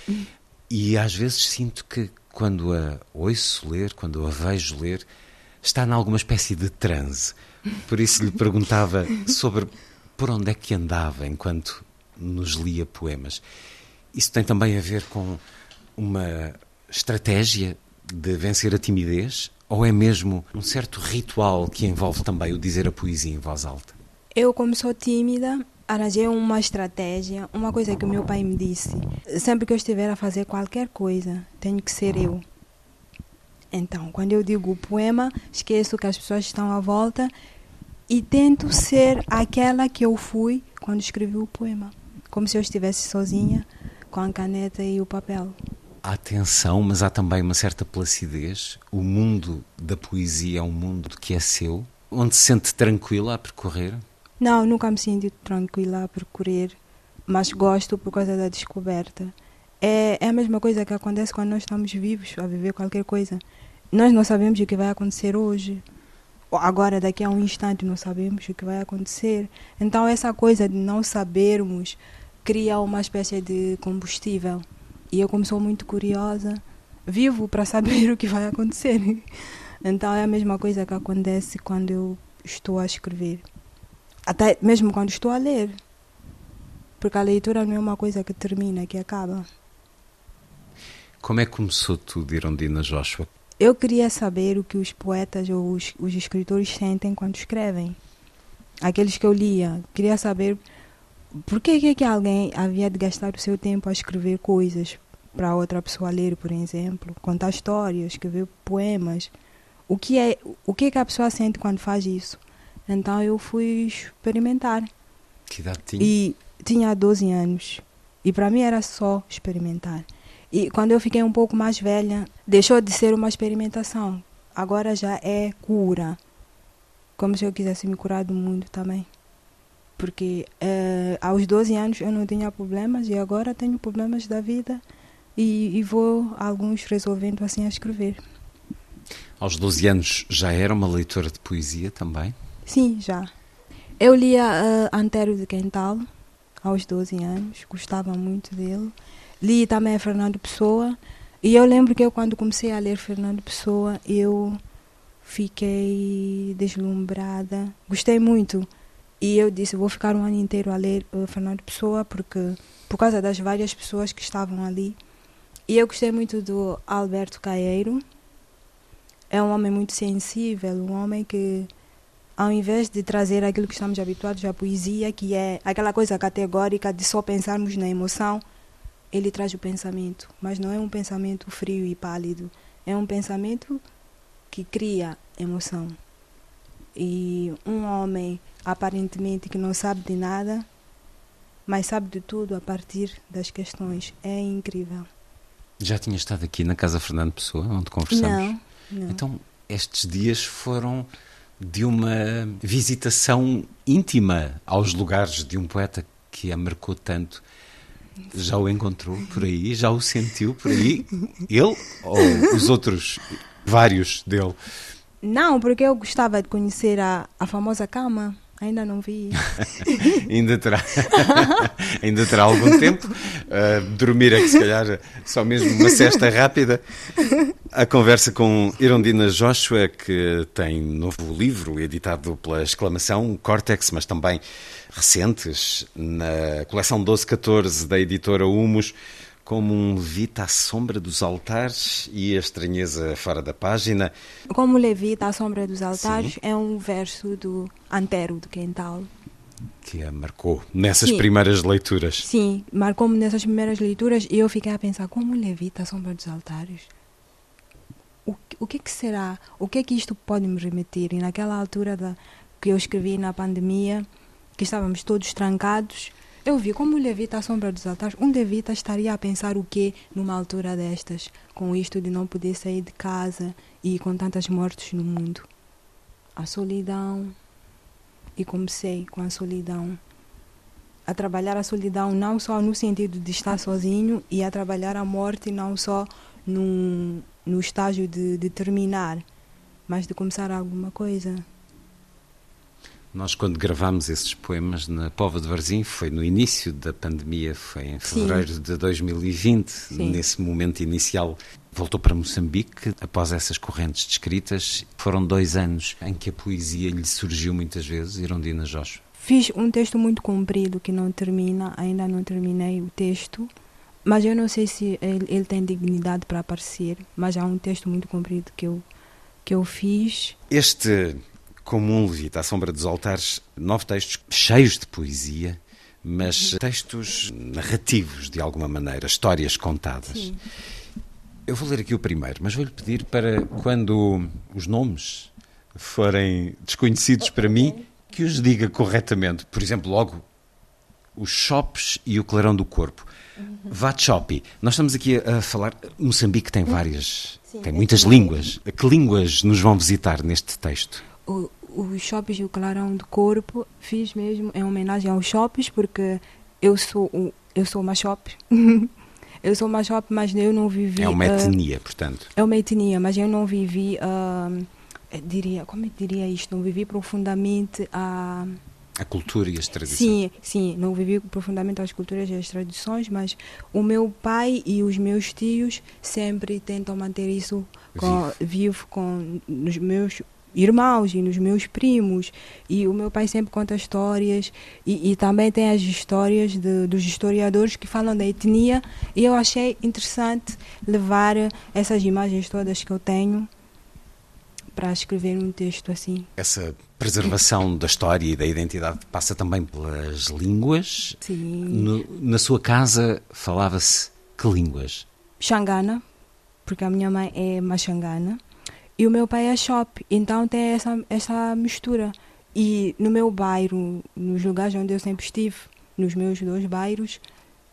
E às vezes sinto que quando a ouço ler, quando a vejo ler, está em alguma espécie de transe. Por isso lhe perguntava sobre por onde é que andava enquanto nos lia poemas. Isso tem também a ver com uma estratégia de vencer a timidez ou é mesmo um certo ritual que envolve também o dizer a poesia em voz alta? Eu, como sou tímida, arranjei uma estratégia, uma coisa que o meu pai me disse. Sempre que eu estiver a fazer qualquer coisa, tenho que ser eu. Então, quando eu digo poema, esqueço que as pessoas estão à volta e tento ser aquela que eu fui quando escrevi o poema, como se eu estivesse sozinha com a caneta e o papel. Há tensão, mas há também uma certa placidez. O mundo da poesia é um mundo que é seu, onde se sente tranquila a percorrer? Não, nunca me sinto tranquila a percorrer, mas gosto por causa da descoberta. É, é a mesma coisa que acontece quando nós estamos vivos a viver qualquer coisa. Nós não sabemos o que vai acontecer hoje. Agora, daqui a um instante, não sabemos o que vai acontecer. Então, essa coisa de não sabermos cria uma espécie de combustível. E eu, como sou muito curiosa, vivo para saber o que vai acontecer. Então, é a mesma coisa que acontece quando eu estou a escrever. Até mesmo quando estou a ler. Porque a leitura não é uma coisa que termina, que acaba. Como é que começou tudo, Irondina Joshua? Eu queria saber o que os poetas ou os, os escritores sentem quando escrevem. Aqueles que eu lia. Queria saber por que, que, que alguém havia de gastar o seu tempo a escrever coisas para outra pessoa ler, por exemplo, contar histórias, escrever poemas. O que é, o que, que a pessoa sente quando faz isso? Então eu fui experimentar. Que idade tinha? E tinha 12 anos. E para mim era só experimentar. E quando eu fiquei um pouco mais velha, deixou de ser uma experimentação. Agora já é cura. Como se eu quisesse me curar do mundo também. Porque eh, aos 12 anos eu não tinha problemas e agora tenho problemas da vida e, e vou alguns resolvendo assim a escrever. Aos 12 anos já era uma leitora de poesia também? Sim, já. Eu lia uh, Antero de Quental aos 12 anos, gostava muito dele. Li também Fernando Pessoa. E eu lembro que eu, quando comecei a ler Fernando Pessoa, eu fiquei deslumbrada. Gostei muito. E eu disse, vou ficar um ano inteiro a ler uh, Fernando Pessoa, porque por causa das várias pessoas que estavam ali. E eu gostei muito do Alberto Caeiro. É um homem muito sensível, um homem que, ao invés de trazer aquilo que estamos habituados à poesia, que é aquela coisa categórica de só pensarmos na emoção, ele traz o pensamento, mas não é um pensamento frio e pálido. É um pensamento que cria emoção. E um homem aparentemente que não sabe de nada, mas sabe de tudo a partir das questões. É incrível. Já tinha estado aqui na Casa Fernando Pessoa, onde conversamos? Não, não. Então, estes dias foram de uma visitação íntima aos lugares de um poeta que a marcou tanto. Já o encontrou por aí? Já o sentiu por aí? Ele ou os outros, vários dele? Não, porque eu gostava de conhecer a, a famosa cama. Ainda não vi. ainda, terá, ainda terá algum tempo. Uh, dormir é que se calhar só mesmo uma cesta rápida. A conversa com Irondina Joshua, que tem novo livro editado pela exclamação Cortex, mas também recentes, na coleção 1214 da editora Humus como um levita à sombra dos altares e a estranheza fora da página. Como levita à sombra dos altares Sim. é um verso do Antero do Quental. Que a marcou nessas Sim. primeiras leituras. Sim, marcou-me nessas primeiras leituras e eu fiquei a pensar, como levita à sombra dos altares? O, o que, que será? O que é que isto pode me remeter? E naquela altura da, que eu escrevi na pandemia, que estávamos todos trancados, eu vi como o levita à sombra dos altares. Um levita estaria a pensar o quê numa altura destas, com isto de não poder sair de casa e com tantas mortes no mundo? A solidão. E comecei com a solidão. A trabalhar a solidão não só no sentido de estar sozinho e a trabalhar a morte não só no, no estágio de, de terminar, mas de começar alguma coisa. Nós, quando gravámos esses poemas na Pova de Varzim, foi no início da pandemia, foi em fevereiro Sim. de 2020, Sim. nesse momento inicial. Voltou para Moçambique após essas correntes descritas. Foram dois anos em que a poesia lhe surgiu muitas vezes, Irondina Jorge. Fiz um texto muito comprido que não termina, ainda não terminei o texto, mas eu não sei se ele, ele tem dignidade para aparecer, mas há um texto muito comprido que eu, que eu fiz. Este como um levita à sombra dos altares, nove textos cheios de poesia, mas textos narrativos, de alguma maneira, histórias contadas. Sim. Eu vou ler aqui o primeiro, mas vou-lhe pedir para, quando os nomes forem desconhecidos para mim, que os diga corretamente. Por exemplo, logo, os shops e o clarão do corpo. Uhum. Vachopi. Nós estamos aqui a falar. Moçambique tem várias. Sim, tem muitas línguas. Que línguas nos vão visitar neste texto? O, os shoppings e o clarão do corpo fiz mesmo em homenagem aos shoppings porque eu sou eu sou uma shop eu sou uma shop mas eu não vivi é uma ah, etnia uh, portanto é uma etnia mas eu não vivi uh, diria como é diria isto não vivi profundamente a a cultura e as tradições. Sim, sim, não vivi profundamente as culturas e as tradições, mas o meu pai e os meus tios sempre tentam manter isso com, vivo. vivo com os meus irmãos e nos meus primos. E o meu pai sempre conta histórias e, e também tem as histórias de, dos historiadores que falam da etnia. E eu achei interessante levar essas imagens todas que eu tenho para escrever um texto assim. Essa preservação da história e da identidade passa também pelas línguas. Sim. No, na sua casa falava-se que línguas? Xangana, porque a minha mãe é machangana. E o meu pai é shop, então tem essa, essa mistura. E no meu bairro, nos lugares onde eu sempre estive, nos meus dois bairros,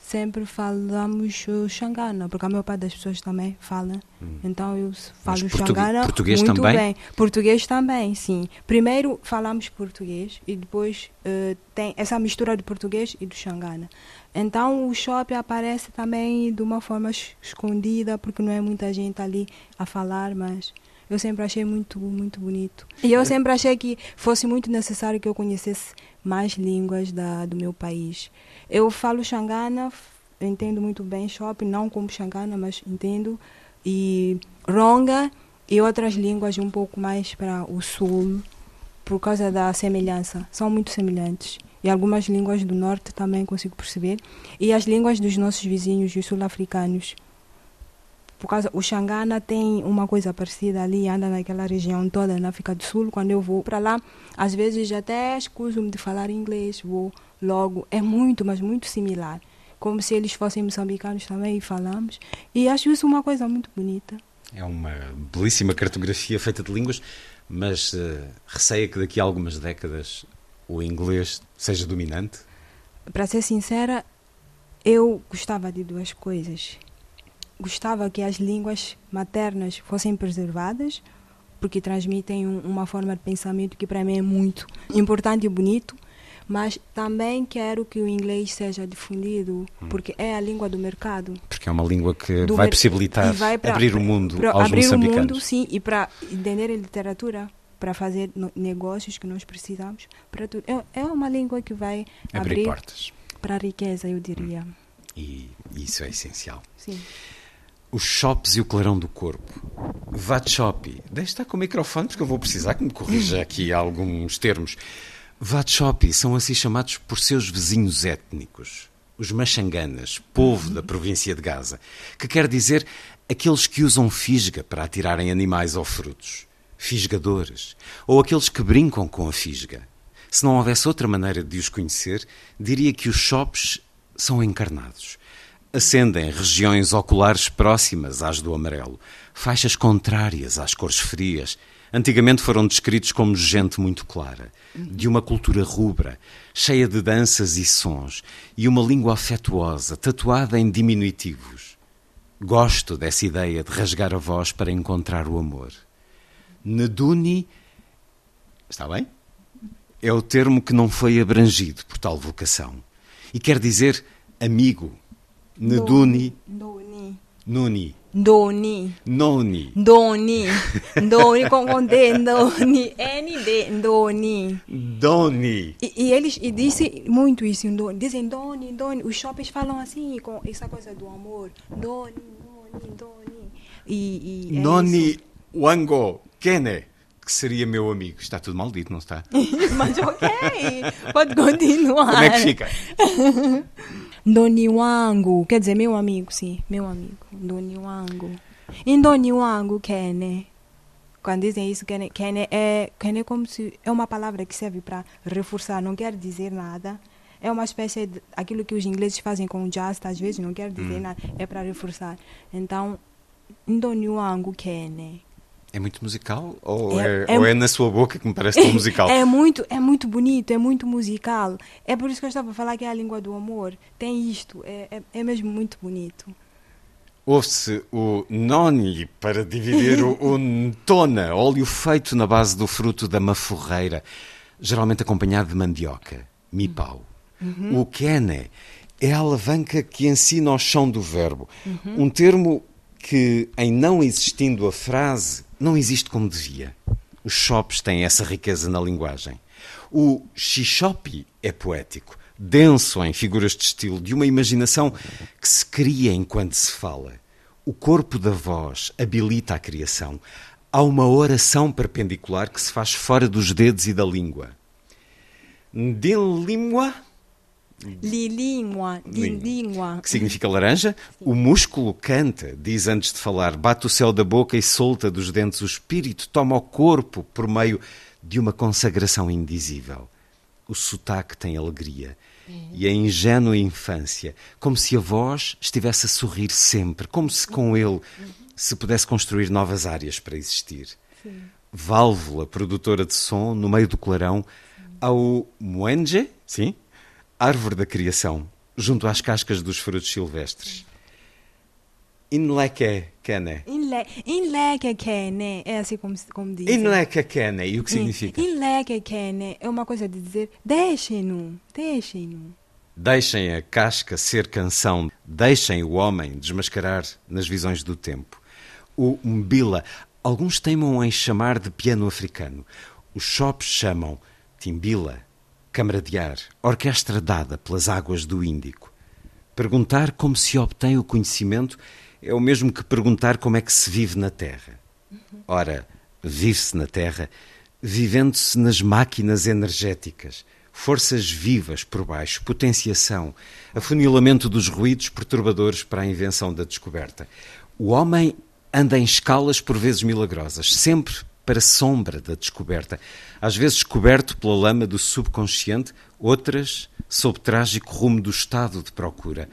sempre falamos xangana, porque a maior parte das pessoas também fala. Hum. Então eu falo Mas xangana português muito também? bem. Português também, sim. Primeiro falamos português e depois uh, tem essa mistura de português e do xangana. Então o shopping aparece também de uma forma escondida, porque não é muita gente ali a falar, mas eu sempre achei muito, muito bonito. E eu sempre achei que fosse muito necessário que eu conhecesse mais línguas da, do meu país. Eu falo Xangana, entendo muito bem shopping, não como Xangana, mas entendo. E Ronga e outras línguas um pouco mais para o sul, por causa da semelhança. São muito semelhantes. E algumas línguas do norte também consigo perceber. E as línguas dos nossos vizinhos, os sul-africanos por causa o Xangana tem uma coisa parecida ali, anda naquela região toda na África do Sul. Quando eu vou para lá, às vezes até escuso-me de falar inglês, vou logo. É muito, mas muito similar. Como se eles fossem moçambicanos também e falamos. E acho isso uma coisa muito bonita. É uma belíssima cartografia feita de línguas, mas uh, receia que daqui a algumas décadas o inglês seja dominante? Para ser sincera, eu gostava de duas coisas. Gostava que as línguas maternas fossem preservadas, porque transmitem um, uma forma de pensamento que para mim é muito importante e bonito, mas também quero que o inglês seja difundido, hum. porque é a língua do mercado. Porque é uma língua que vai possibilitar vai pra, abrir o mundo pra, aos abrir moçambicanos. Abrir o mundo, sim, e para entender a literatura, para fazer negócios que nós precisamos, para tudo. É, é uma língua que vai abrir, abrir portas para a riqueza, eu diria. Hum. E isso é essencial. Sim. Os shops e o clarão do corpo. Vatshop. Deixe estar com o microfone porque eu vou precisar que me corrija aqui alguns termos. Vatshop são assim chamados por seus vizinhos étnicos, os Machanganas, povo da província de Gaza, que quer dizer aqueles que usam fisga para atirarem animais ou frutos, fisgadores, ou aqueles que brincam com a fisga. Se não houvesse outra maneira de os conhecer, diria que os shops são encarnados. Acendem regiões oculares próximas às do amarelo, faixas contrárias às cores frias. Antigamente foram descritos como gente muito clara, de uma cultura rubra, cheia de danças e sons, e uma língua afetuosa, tatuada em diminutivos. Gosto dessa ideia de rasgar a voz para encontrar o amor. Neduni. Está bem? É o termo que não foi abrangido por tal vocação e quer dizer amigo. Neduni. Doni. Nuni. Doni. Noni. Doni. Doni com, com D. Doni. N-D. Doni. Doni. E, e eles e dizem muito isso. Dizem Doni, Doni. Os shoppings falam assim, com essa coisa do amor. Doni, Doni, Doni. E, e é Noni isso. Wango Kene que seria meu amigo. Está tudo maldito, não está? Mas ok, pode continuar. Como é que fica? Doni wangu, quer dizer, meu amigo, sim, meu amigo. Doni wangu. Em Doni wangu, Kene. Quando dizem isso, Kene, Kene, é, Kene é como se. É uma palavra que serve para reforçar, não quer dizer nada. É uma espécie de. aquilo que os ingleses fazem com o jazz, às vezes, não quer dizer hum. nada, é para reforçar. Então, Doni wangu, Kene. É muito musical? Ou é, é, é, ou é na sua boca que me parece tão musical? É muito, é muito bonito, é muito musical. É por isso que eu estava a falar que é a língua do amor. Tem isto, é, é, é mesmo muito bonito. Ouve-se o noni para dividir o, o ntona, óleo feito na base do fruto da maforreira, geralmente acompanhado de mandioca, mipau. Uhum. O kene é a alavanca que ensina ao chão do verbo, uhum. um termo que, em não existindo a frase, não existe como devia. Os shops têm essa riqueza na linguagem. O xixopi é poético, denso em figuras de estilo, de uma imaginação que se cria enquanto se fala. O corpo da voz habilita a criação. Há uma oração perpendicular que se faz fora dos dedos e da língua. Ndinlimwa Lilingua, lilingua. Que significa laranja. O músculo canta, diz antes de falar, bate o céu da boca e solta dos dentes. O espírito toma o corpo por meio de uma consagração indizível. O sotaque tem alegria. É. E a ingênua infância, como se a voz estivesse a sorrir sempre, como se com ele se pudesse construir novas áreas para existir. Sim. Válvula produtora de som no meio do clarão, ao muenge, sim, árvore da criação, junto às cascas dos frutos silvestres. Inleke kene. Inleke kene, é assim como, como diz. Inleke kene, e o que significa? Inleke kene é uma coisa de dizer deixem-no, deixem-no. Deixem a casca ser canção, deixem o homem desmascarar nas visões do tempo. O mbila, alguns teimam em chamar de piano africano. Os shops chamam timbila, camaradear, orquestra dada pelas águas do Índico. Perguntar como se obtém o conhecimento é o mesmo que perguntar como é que se vive na Terra. Ora, vive-se na Terra vivendo-se nas máquinas energéticas, forças vivas por baixo, potenciação, afunilamento dos ruídos perturbadores para a invenção da descoberta. O homem anda em escalas por vezes milagrosas, sempre para sombra da descoberta, às vezes coberto pela lama do subconsciente, outras sob trágico rumo do estado de procura.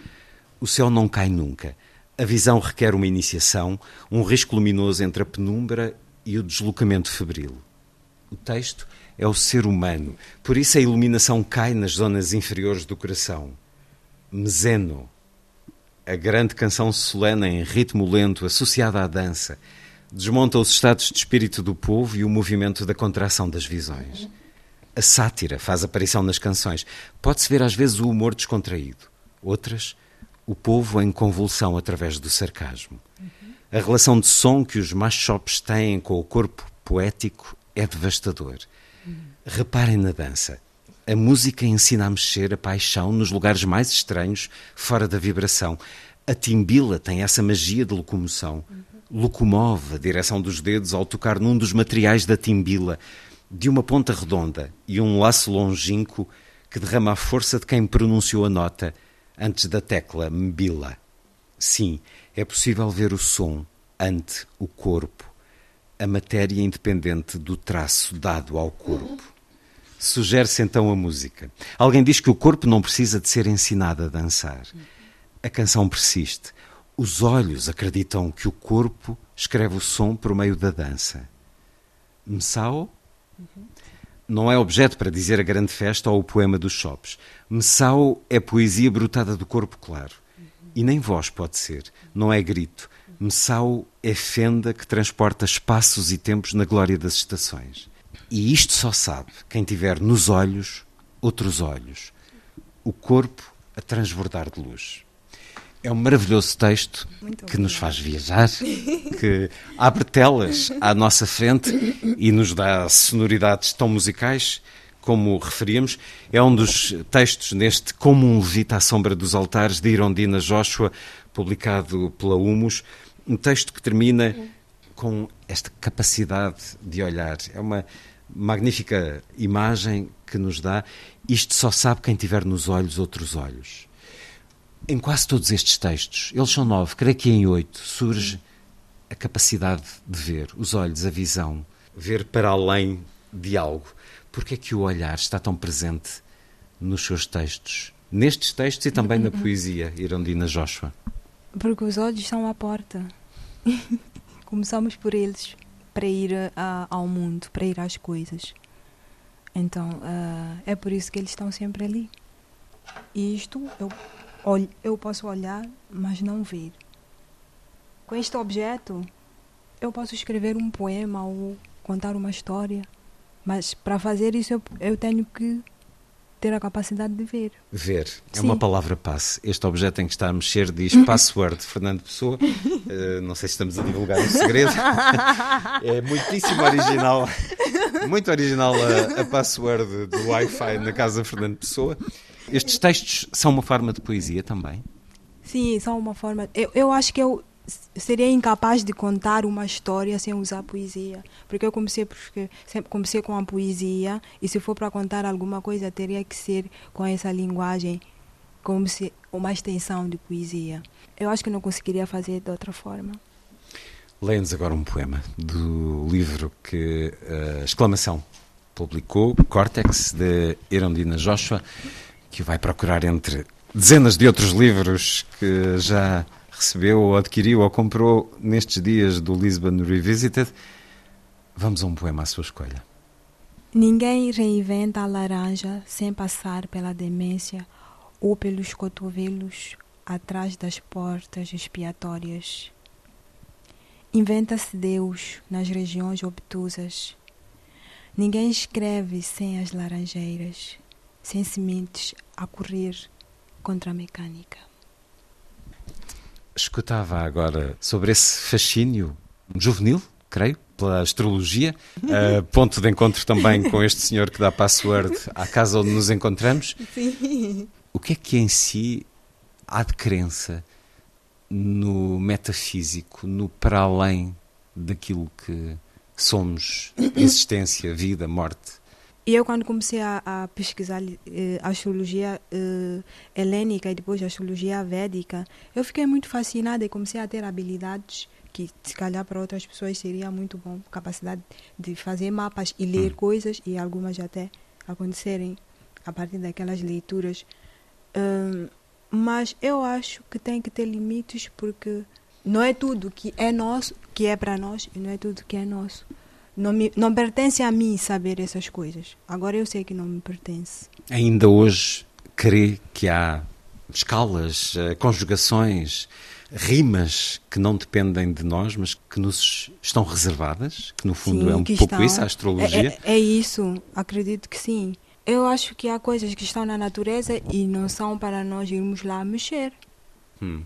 O céu não cai nunca. A visão requer uma iniciação, um risco luminoso entre a penumbra e o deslocamento febril. O texto é o ser humano, por isso a iluminação cai nas zonas inferiores do coração. Meseno, a grande canção solene em ritmo lento associada à dança, desmonta os estados de espírito do povo e o movimento da contração das visões. A sátira faz aparição nas canções. Pode-se ver às vezes o humor descontraído, outras, o povo em convulsão através do sarcasmo. A relação de som que os machopes têm com o corpo poético é devastador. Reparem na dança. A música ensina a mexer a paixão nos lugares mais estranhos, fora da vibração. A timbila tem essa magia de locomoção. Locomove a direção dos dedos ao tocar num dos materiais da timbila, de uma ponta redonda e um laço longínquo que derrama a força de quem pronunciou a nota antes da tecla mbila. Sim, é possível ver o som ante o corpo, a matéria independente do traço dado ao corpo. Sugere-se então a música. Alguém diz que o corpo não precisa de ser ensinado a dançar. A canção persiste. Os olhos acreditam que o corpo escreve o som por meio da dança. Messao não é objeto para dizer a grande festa ou o poema dos shops. Messao é poesia brotada do corpo claro. E nem voz pode ser, não é grito. Messao é fenda que transporta espaços e tempos na glória das estações. E isto só sabe quem tiver nos olhos outros olhos, o corpo a transbordar de luz. É um maravilhoso texto que nos faz viajar, que abre telas à nossa frente e nos dá sonoridades tão musicais como referíamos. É um dos textos neste Como um Levita à Sombra dos Altares, de Irondina Joshua, publicado pela Humus. Um texto que termina com esta capacidade de olhar. É uma magnífica imagem que nos dá. Isto só sabe quem tiver nos olhos outros olhos. Em quase todos estes textos, eles são nove, creio que em oito, surge a capacidade de ver, os olhos, a visão, ver para além de algo. Porque é que o olhar está tão presente nos seus textos? Nestes textos e também na poesia, Irondina Joshua? Porque os olhos são a porta. Começamos por eles para ir uh, ao mundo, para ir às coisas. Então, uh, é por isso que eles estão sempre ali. E isto eu, eu posso olhar, mas não ver. Com este objeto, eu posso escrever um poema ou contar uma história, mas para fazer isso eu, eu tenho que ter a capacidade de ver. Ver. É Sim. uma palavra passe. Este objeto em que está a mexer diz password Fernando Pessoa. Uh, não sei se estamos a divulgar um segredo. é muitíssimo original. Muito original a, a password do Wi-Fi na casa de Fernando Pessoa. Estes textos são uma forma de poesia também? Sim, são uma forma. Eu, eu acho que eu seria incapaz de contar uma história sem usar poesia, porque eu comecei porque sempre comecei com a poesia e se for para contar alguma coisa teria que ser com essa linguagem como se uma extensão de poesia. Eu acho que não conseguiria fazer de outra forma. Leia-nos agora um poema do livro que a Exclamação publicou, Córtex, de Erondina Joshua, que vai procurar entre dezenas de outros livros que já recebeu ou adquiriu ou comprou nestes dias do Lisbon Revisited. Vamos a um poema à sua escolha. Ninguém reinventa a laranja sem passar pela demência ou pelos cotovelos atrás das portas expiatórias. Inventa-se Deus nas regiões obtusas. Ninguém escreve sem as laranjeiras, sem sementes a correr contra a mecânica. Escutava agora sobre esse fascínio juvenil, creio, pela astrologia, uh, ponto de encontro também com este senhor que dá password à casa onde nos encontramos. Sim. O que é que em si há de crença no metafísico, no para além daquilo que somos, existência, vida, morte? E eu, quando comecei a, a pesquisar eh, astrologia eh, helênica e depois astrologia védica, eu fiquei muito fascinada e comecei a ter habilidades que, se calhar, para outras pessoas seria muito bom capacidade de fazer mapas e ler Hum. coisas e algumas até acontecerem a partir daquelas leituras. Hum, Mas eu acho que tem que ter limites porque não é tudo que é nosso que é para nós e não é tudo que é nosso. Não, me, não pertence a mim saber essas coisas. Agora eu sei que não me pertence. Ainda hoje crê que há escalas, eh, conjugações, rimas que não dependem de nós, mas que nos estão reservadas, que no fundo Sim, é um pouco estão- isso, a astrologia. É, é- é isso, acredito que sim. Eu acho que há coisas que estão na natureza e não são para nós irmos lá mexer. Hum.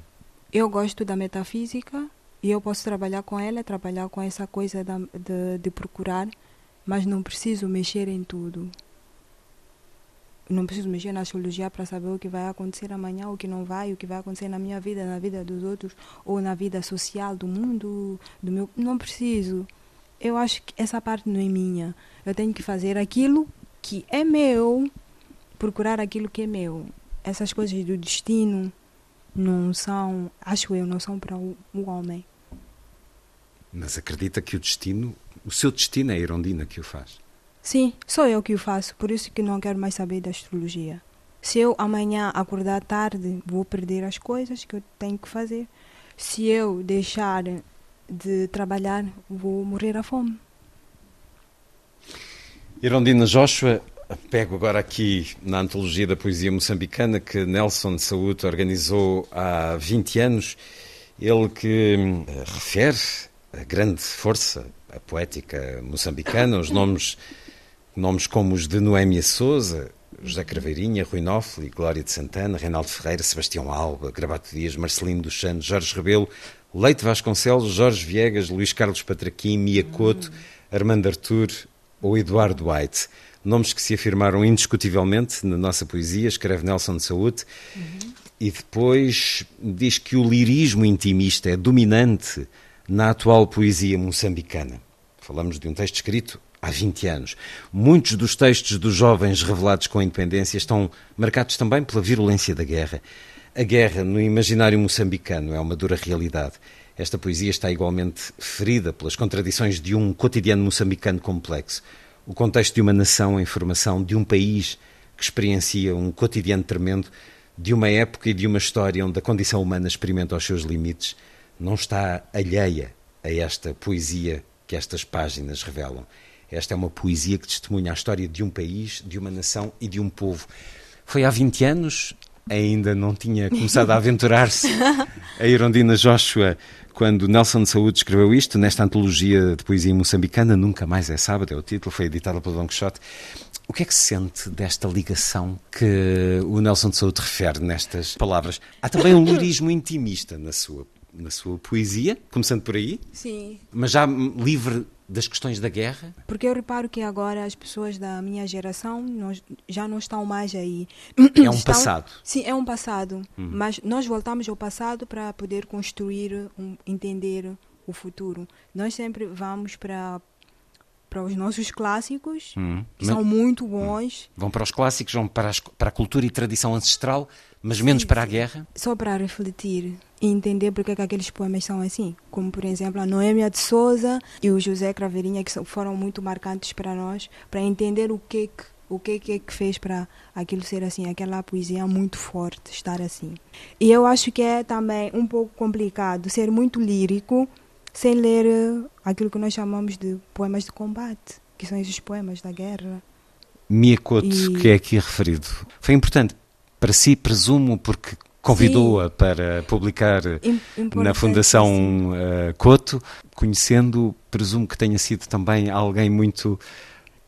Eu gosto da metafísica e eu posso trabalhar com ela, trabalhar com essa coisa de, de procurar, mas não preciso mexer em tudo. Não preciso mexer na astrologia para saber o que vai acontecer amanhã, o que não vai, o que vai acontecer na minha vida, na vida dos outros, ou na vida social do mundo, do meu. Não preciso. Eu acho que essa parte não é minha. Eu tenho que fazer aquilo que é meu, procurar aquilo que é meu. Essas coisas do destino não são, acho eu, não são para o homem. Mas acredita que o destino, o seu destino é a Irondina que o faz. Sim, sou eu que o faço, por isso que não quero mais saber da astrologia. Se eu amanhã acordar tarde, vou perder as coisas que eu tenho que fazer. Se eu deixar de trabalhar, vou morrer à fome. Irondina Joshua, pego agora aqui na antologia da poesia moçambicana que Nelson de Saúde organizou há 20 anos. Ele que hum, refere a grande força, a poética moçambicana, os nomes, nomes como os de Noémia Souza, José Craveirinha, Rui Nofli, Glória de Santana, Reinaldo Ferreira, Sebastião Alba, Gravato Dias, Marcelino dos Santos, Jorge Rebelo, Leite Vasconcelos, Jorge Viegas, Luís Carlos Patraquim, Mia Couto, Armando Artur ou Eduardo White. Nomes que se afirmaram indiscutivelmente na nossa poesia, escreve Nelson de Saúde, e depois diz que o lirismo intimista é dominante na atual poesia moçambicana. Falamos de um texto escrito há 20 anos. Muitos dos textos dos jovens revelados com a independência estão marcados também pela virulência da guerra. A guerra no imaginário moçambicano é uma dura realidade. Esta poesia está igualmente ferida pelas contradições de um cotidiano moçambicano complexo. O contexto de uma nação em formação, de um país que experiencia um cotidiano tremendo, de uma época e de uma história onde a condição humana experimenta os seus limites, não está alheia a esta poesia que estas páginas revelam. Esta é uma poesia que testemunha a história de um país, de uma nação e de um povo. Foi há 20 anos, ainda não tinha começado a aventurar-se a Irondina Joshua quando Nelson de Saúde escreveu isto, nesta antologia de poesia moçambicana, Nunca Mais é Sábado, é o título, foi editada pelo Don Quixote. O que é que se sente desta ligação que o Nelson de Saúde refere nestas palavras? Há também um lirismo intimista na sua, na sua poesia, começando por aí, Sim. mas já livre das questões da guerra? Porque eu reparo que agora as pessoas da minha geração nós, já não estão mais aí. É um Estão- passado. Sim, é um passado. Uhum. Mas nós voltamos ao passado para poder construir, um, entender o futuro. Nós sempre vamos para para os nossos clássicos, Hum. que Mas- são muito bons, Vão para os clássicos, vão para, as- para a cultura e tradição ancestral, mas menos para a guerra? só para refletir e entender porque é que aqueles poemas são assim. Como, por exemplo, a Noêmia de Souza e o José Craveirinha, que foram muito marcantes para nós, para entender o que que o que que, é que fez para aquilo ser assim, aquela poesia muito forte, estar assim. E eu acho que é também um pouco complicado ser muito lírico sem ler eh, aquilo que nós chamamos de poemas de combate, que são esses poemas da guerra. Mia Couto, E- que é aqui referido, foi importante para si, presumo, porque convidou-a para publicar Im- na importante, Fundação eh, Couto, conhecendo, presumo que tenha sido também alguém muito,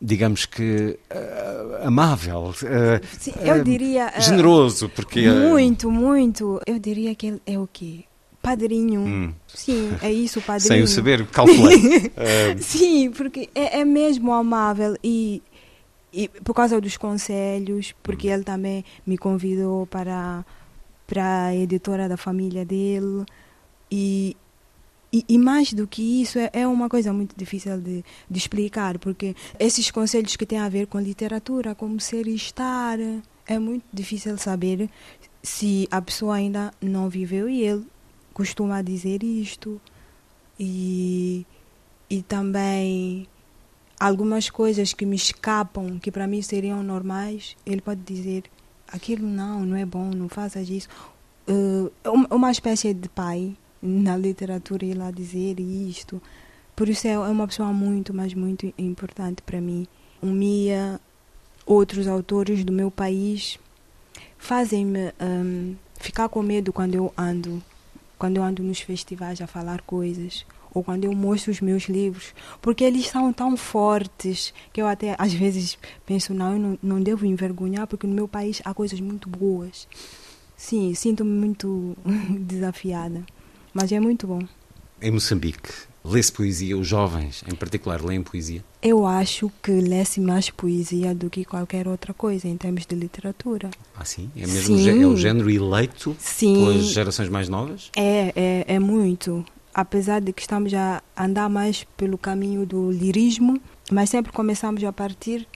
digamos que, eh, amável, eh, Sim, eu diria, eh, generoso, porque... Muito, muito. Eu diria que ele é o quê? Padrinho. Hum. Sim, é isso, padrinho. Sem o saber, calculei. Sim, porque é, é mesmo amável e, e por causa dos conselhos, porque ele também me convidou para, para a editora da família dele. E, e, e mais do que isso, é, é uma coisa muito difícil de, de explicar, porque esses conselhos que têm a ver com literatura, como ser e estar, é muito difícil saber se a pessoa ainda não viveu. E ele costuma dizer isto. E, e também algumas coisas que me escapam, que para mim seriam normais, ele pode dizer aquilo não, não é bom, não faças isso. Uh, uma- uma espécie de pai na literatura ir lá dizer isto. Por isso é é uma pessoa muito, mas muito importante para mim. O Mia, outros autores do meu país fazem-me hum, ficar com medo quando eu ando, quando eu ando nos festivais a falar coisas ou quando eu mostro os meus livros, porque eles são tão fortes que eu até às vezes penso não, eu não, não devo envergonhar porque no meu país há coisas muito boas. Sim, sinto-me muito desafiada, mas é muito bom. Em Moçambique, lê-se poesia, os jovens em particular leem poesia. Eu acho que lê-se mais poesia do que qualquer outra coisa em termos de literatura. Ah, sim? É mesmo o Sim. é o género eleito Sim. pelas gerações mais novas? É, é, é muito. Apesar de que estamos a andar mais pelo caminho do lirismo, mas sempre começamos a partir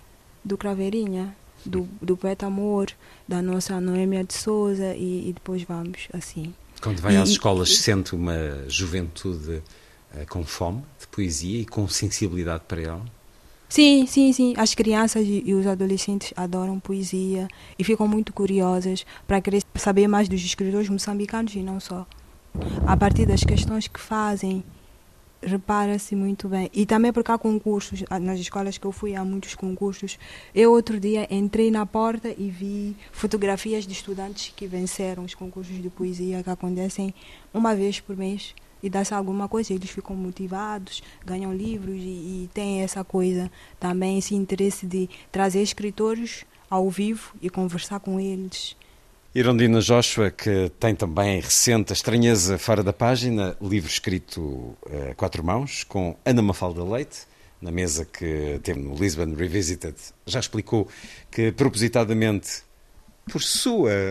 do Craveirinha, do, do poeta Amor, da nossa Noêmia de Souza e, e depois vamos assim. Quando vai E- às escolas, sente uma juventude eh, com fome de poesia e com sensibilidade para ela? Sim, sim, sim. As crianças e, e os adolescentes adoram poesia e ficam muito curiosas para querer saber mais dos escritores moçambicanos e não só. A partir das questões que fazem, repara-se muito bem. E também porque há concursos, ah, nas escolas que eu fui há muitos concursos. Eu outro dia entrei na porta e vi fotografias de estudantes que venceram os concursos de poesia que acontecem uma vez por mês. E dá-se alguma coisa, eles ficam motivados, ganham livros e, e têm essa coisa também, esse interesse de trazer escritores ao vivo e conversar com eles. Irondina Joshua, que tem também recente A Estranheza Fora da Página, livro escrito a quatro mãos, com Ana Mafalda Leite, na mesa que teve no Lisbon Revisited, já explicou que propositadamente, por sua eh,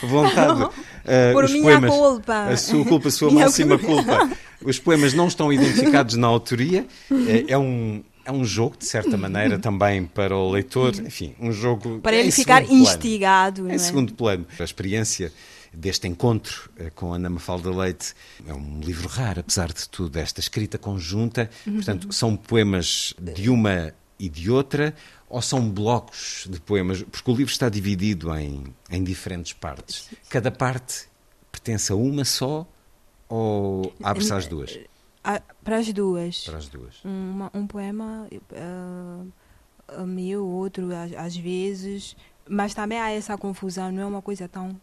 vontade, eh, Por os minha poemas, culpa. a sua culpa, a sua Minha máxima culpa. culpa, os poemas não estão identificados na autoria, é, é um. É um jogo, de certa maneira, também para o leitor, enfim, um jogo Para ele ficar plano. instigado, não Em é? segundo plano. A experiência deste encontro eh, com Ana Mafalda Leite é um livro raro, apesar de tudo, esta escrita conjunta. Uhum. Portanto, são poemas de uma e de outra, ou são blocos de poemas? Porque o livro está dividido em, em diferentes partes. Cada parte pertence a uma só ou abre-se às duas? Ah, para as duas. Para as duas. Uma- um poema ah, meu, outro às, às vezes. Mas também há essa confusão, não é uma coisa tão,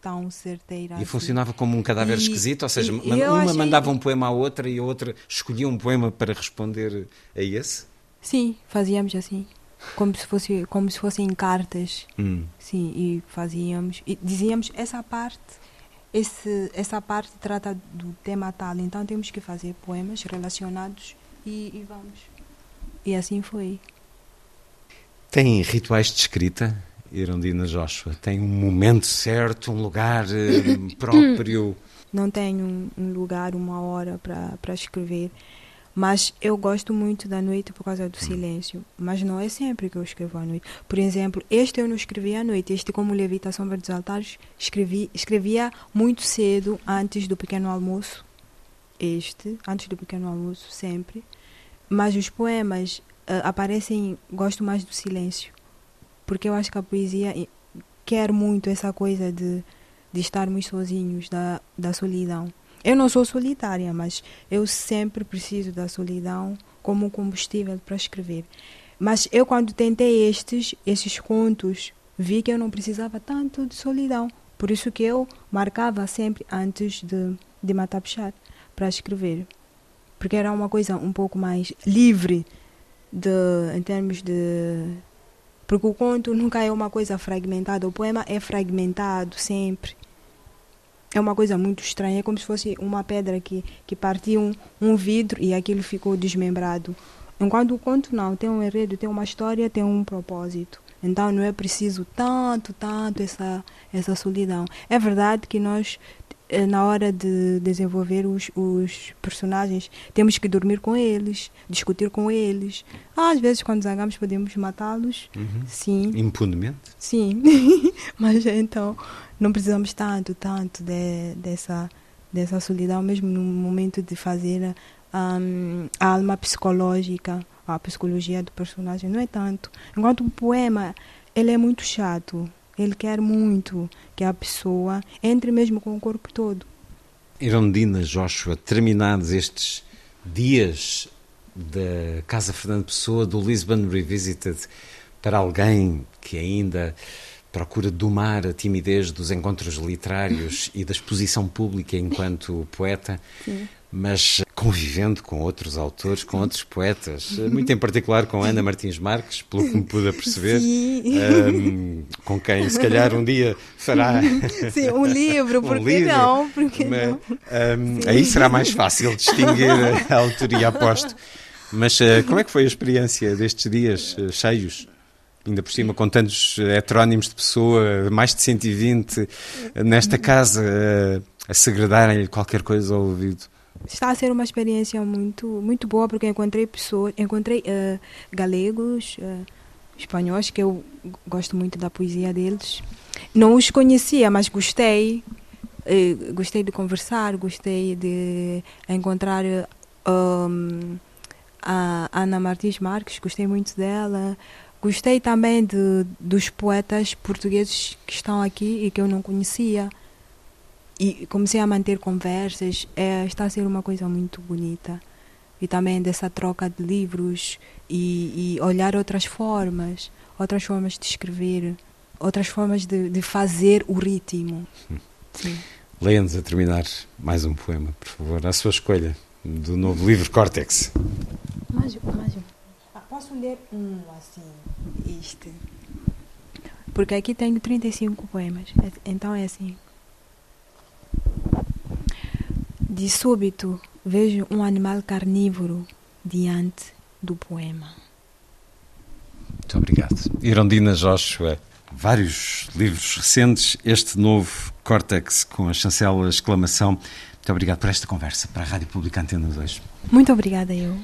tão certeira. Hum. E assim. funcionava como um cadáver E- esquisito, ou seja, e- uma achei- mandava um poema à outra e a outra escolhia um poema para responder a esse? Sim, fazíamos assim. Como se fosse, como se fossem cartas. Hum. Sim, e fazíamos. E dizíamos essa parte. Esse, essa parte trata do tema tal, então temos que fazer poemas relacionados e, e vamos. E assim foi. Tem rituais de escrita, Irondina Joshua? Tem um momento certo, um lugar eh, próprio? Não tenho um, um lugar, uma hora para escrever, mas eu gosto muito da noite por causa do silêncio. Mas não é sempre que eu escrevo à noite. Por exemplo, este eu não escrevi à noite. Este, como Levita Sombra dos Altares, escrevi, escrevia muito cedo, antes do pequeno almoço. Este, antes do pequeno almoço, sempre. Mas os poemas ah, aparecem, gosto mais do silêncio. Porque eu acho que a poesia quer muito essa coisa de, de estarmos sozinhos, da, da solidão. Eu não sou solitária, mas eu sempre preciso da solidão como combustível para escrever. Mas eu, quando tentei estes, esses contos, vi que eu não precisava tanto de solidão. Por isso que eu marcava sempre antes de, de matar puxar para escrever. Porque era uma coisa um pouco mais livre de, em termos de. Porque o conto nunca é uma coisa fragmentada, o poema é fragmentado sempre. É uma coisa muito estranha, é como se fosse uma pedra que, que partiu um, um vidro e aquilo ficou desmembrado. Enquanto o conto não, tem um enredo, tem uma história, tem um propósito. Então não é preciso tanto, tanto essa, essa solidão. É verdade que nós, na hora de desenvolver os, os personagens, temos que dormir com eles, discutir com eles. Às vezes, quando zangamos, podemos matá-los. Uhum. Sim. Impunemente? Sim, mas então não precisamos tanto, tanto de, dessa, dessa solidão, mesmo no momento de fazer hum, a alma psicológica, a psicologia do personagem, não é tanto. Enquanto um poema ele é muito chato. Ele quer muito que a pessoa entre mesmo com o corpo todo. Irondina Joshua, terminados estes dias da Casa Fernando Pessoa, do Lisbon Revisited, para alguém que ainda procura domar a timidez dos encontros literários e da exposição pública enquanto poeta, Sim. Mas convivendo com outros autores, com outros poetas, muito em particular com Ana Martins Marques, pelo que me pude perceber, Sim. um, com quem se calhar um dia fará Sim, um livro, um que livro, não? Por que mas, não? um, aí será mais fácil distinguir a autoria, aposto. Mas uh, como é que foi a experiência destes dias uh, cheios? Ainda por cima, com tantos heterónimos de pessoa, mais de 120, uh, nesta casa, uh, a segredarem-lhe qualquer coisa ao ouvido. Está a ser uma experiência muito, muito boa porque encontrei pessoas, encontrei eh, galegos, eh, espanhóis, que eu gosto muito da poesia deles. Não os conhecia, mas gostei. eh, gostei de conversar, gostei de encontrar eh, um, a Ana Martins Marques, gostei muito dela. Gostei também de, dos poetas portugueses que estão aqui e que eu não conhecia e comecei a manter conversas. É, está a ser uma coisa muito bonita. E também dessa troca de livros e, e olhar outras formas, outras formas de escrever, outras formas de, de fazer o ritmo. Sim. Leia-nos a terminar mais um poema, por favor, à sua escolha, do novo livro Córtex. Mais, mais um. Ah, posso ler um assim, este? Porque aqui tenho 35 poemas, é- então é assim. De súbito, vejo um animal carnívoro diante do poema. Muito obrigado. Irondina Joshua, vários livros recentes, este novo Córtex com a chancela exclamação. Muito obrigado por esta conversa para a Rádio Pública Antena 2. Muito obrigada, eu.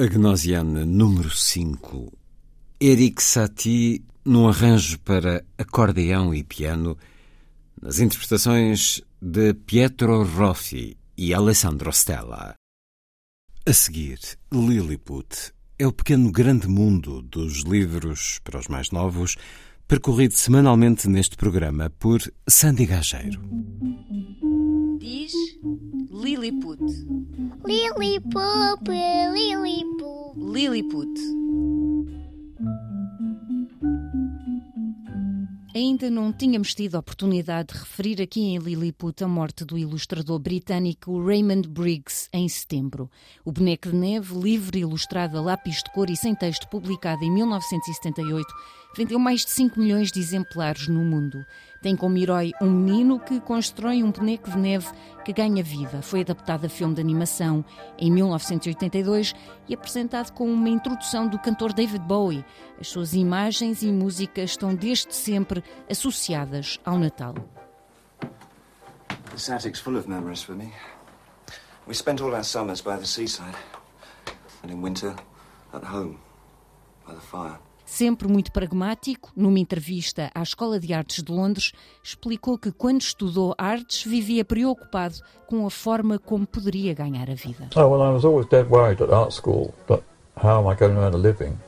Agnosiana número 5. Eric Satie num arranjo para acordeão e piano, nas interpretações de Pietro Roffi e Alessandro Stella. A seguir, Lilliput é o pequeno grande mundo dos livros para os mais novos, percorrido semanalmente neste programa por Sandy Gageiro. Diz Lilliput. Lilliput, Lilliput. Lilliput. Ainda não tínhamos tido a oportunidade de referir aqui em Lilliput a morte do ilustrador britânico Raymond Briggs em setembro. O Boneco de Neve, livre, ilustrado a lápis de cor e sem texto, publicado em 1978, vendeu mais de 5 milhões de exemplares no mundo. Tem como herói um menino que constrói um boneco de neve que ganha vida. Foi adaptado a filme de animação em 1982 e apresentado com uma introdução do cantor David Bowie. As suas imagens e músicas estão desde sempre associadas ao Natal. This attic's full of memories for me. We spent all our summers by the seaside, and in winter at home by the fire. Sempre muito pragmático, numa entrevista à Escola de Artes de Londres, explicou que quando estudou artes vivia preocupado com a forma como poderia ganhar a vida. Oh, well, I was always dead worried at art school that how am I going to earn a living?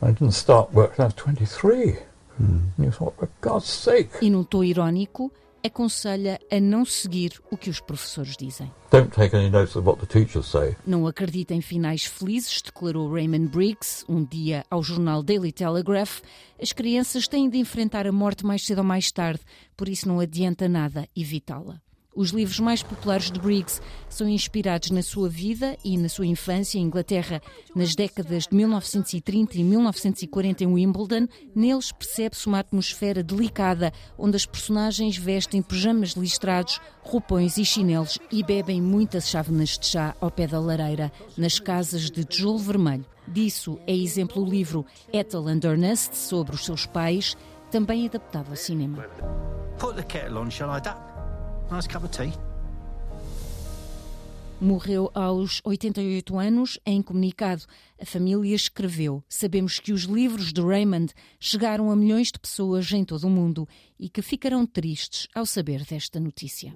I didn't start work until I was 23. And you thought, for God's sake. E num tom irónico, aconselha a não seguir o que os professores dizem. Don't take any notice of what the teachers say. Não acredita em finais felizes, declarou Raymond Briggs um dia ao jornal Daily Telegraph. As crianças têm de enfrentar a morte mais cedo ou mais tarde, por isso não adianta nada evitá-la. Os livros mais populares de Briggs são inspirados na sua vida e na sua infância em Inglaterra, nas décadas de 1930 e 1940 em Wimbledon. Neles percebe-se uma atmosfera delicada, onde as personagens vestem pijamas listrados, roupões e chinelos e bebem muitas chávenas de chá ao pé da lareira, nas casas de tijolo vermelho. Disso é exemplo o livro Ethel and Ernest, sobre os seus pais, também adaptado ao cinema. Put the kettle on, shall I? Nice cup of tea. Morreu aos 88 anos. Em comunicado, a família escreveu: Sabemos que os livros de Raymond chegaram a milhões de pessoas em todo o mundo e que ficarão tristes ao saber desta notícia.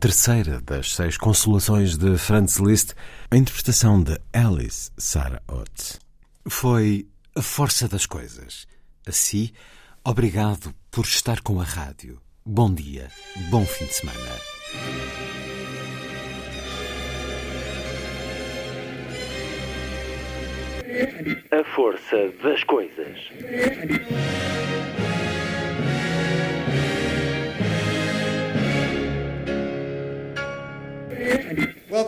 Terceira das seis consolações de Franz Liszt, a interpretação de Alice Sarah Ott. Foi a força das coisas. Assim, obrigado por estar com a rádio. Bom dia, bom fim de semana. A força das coisas.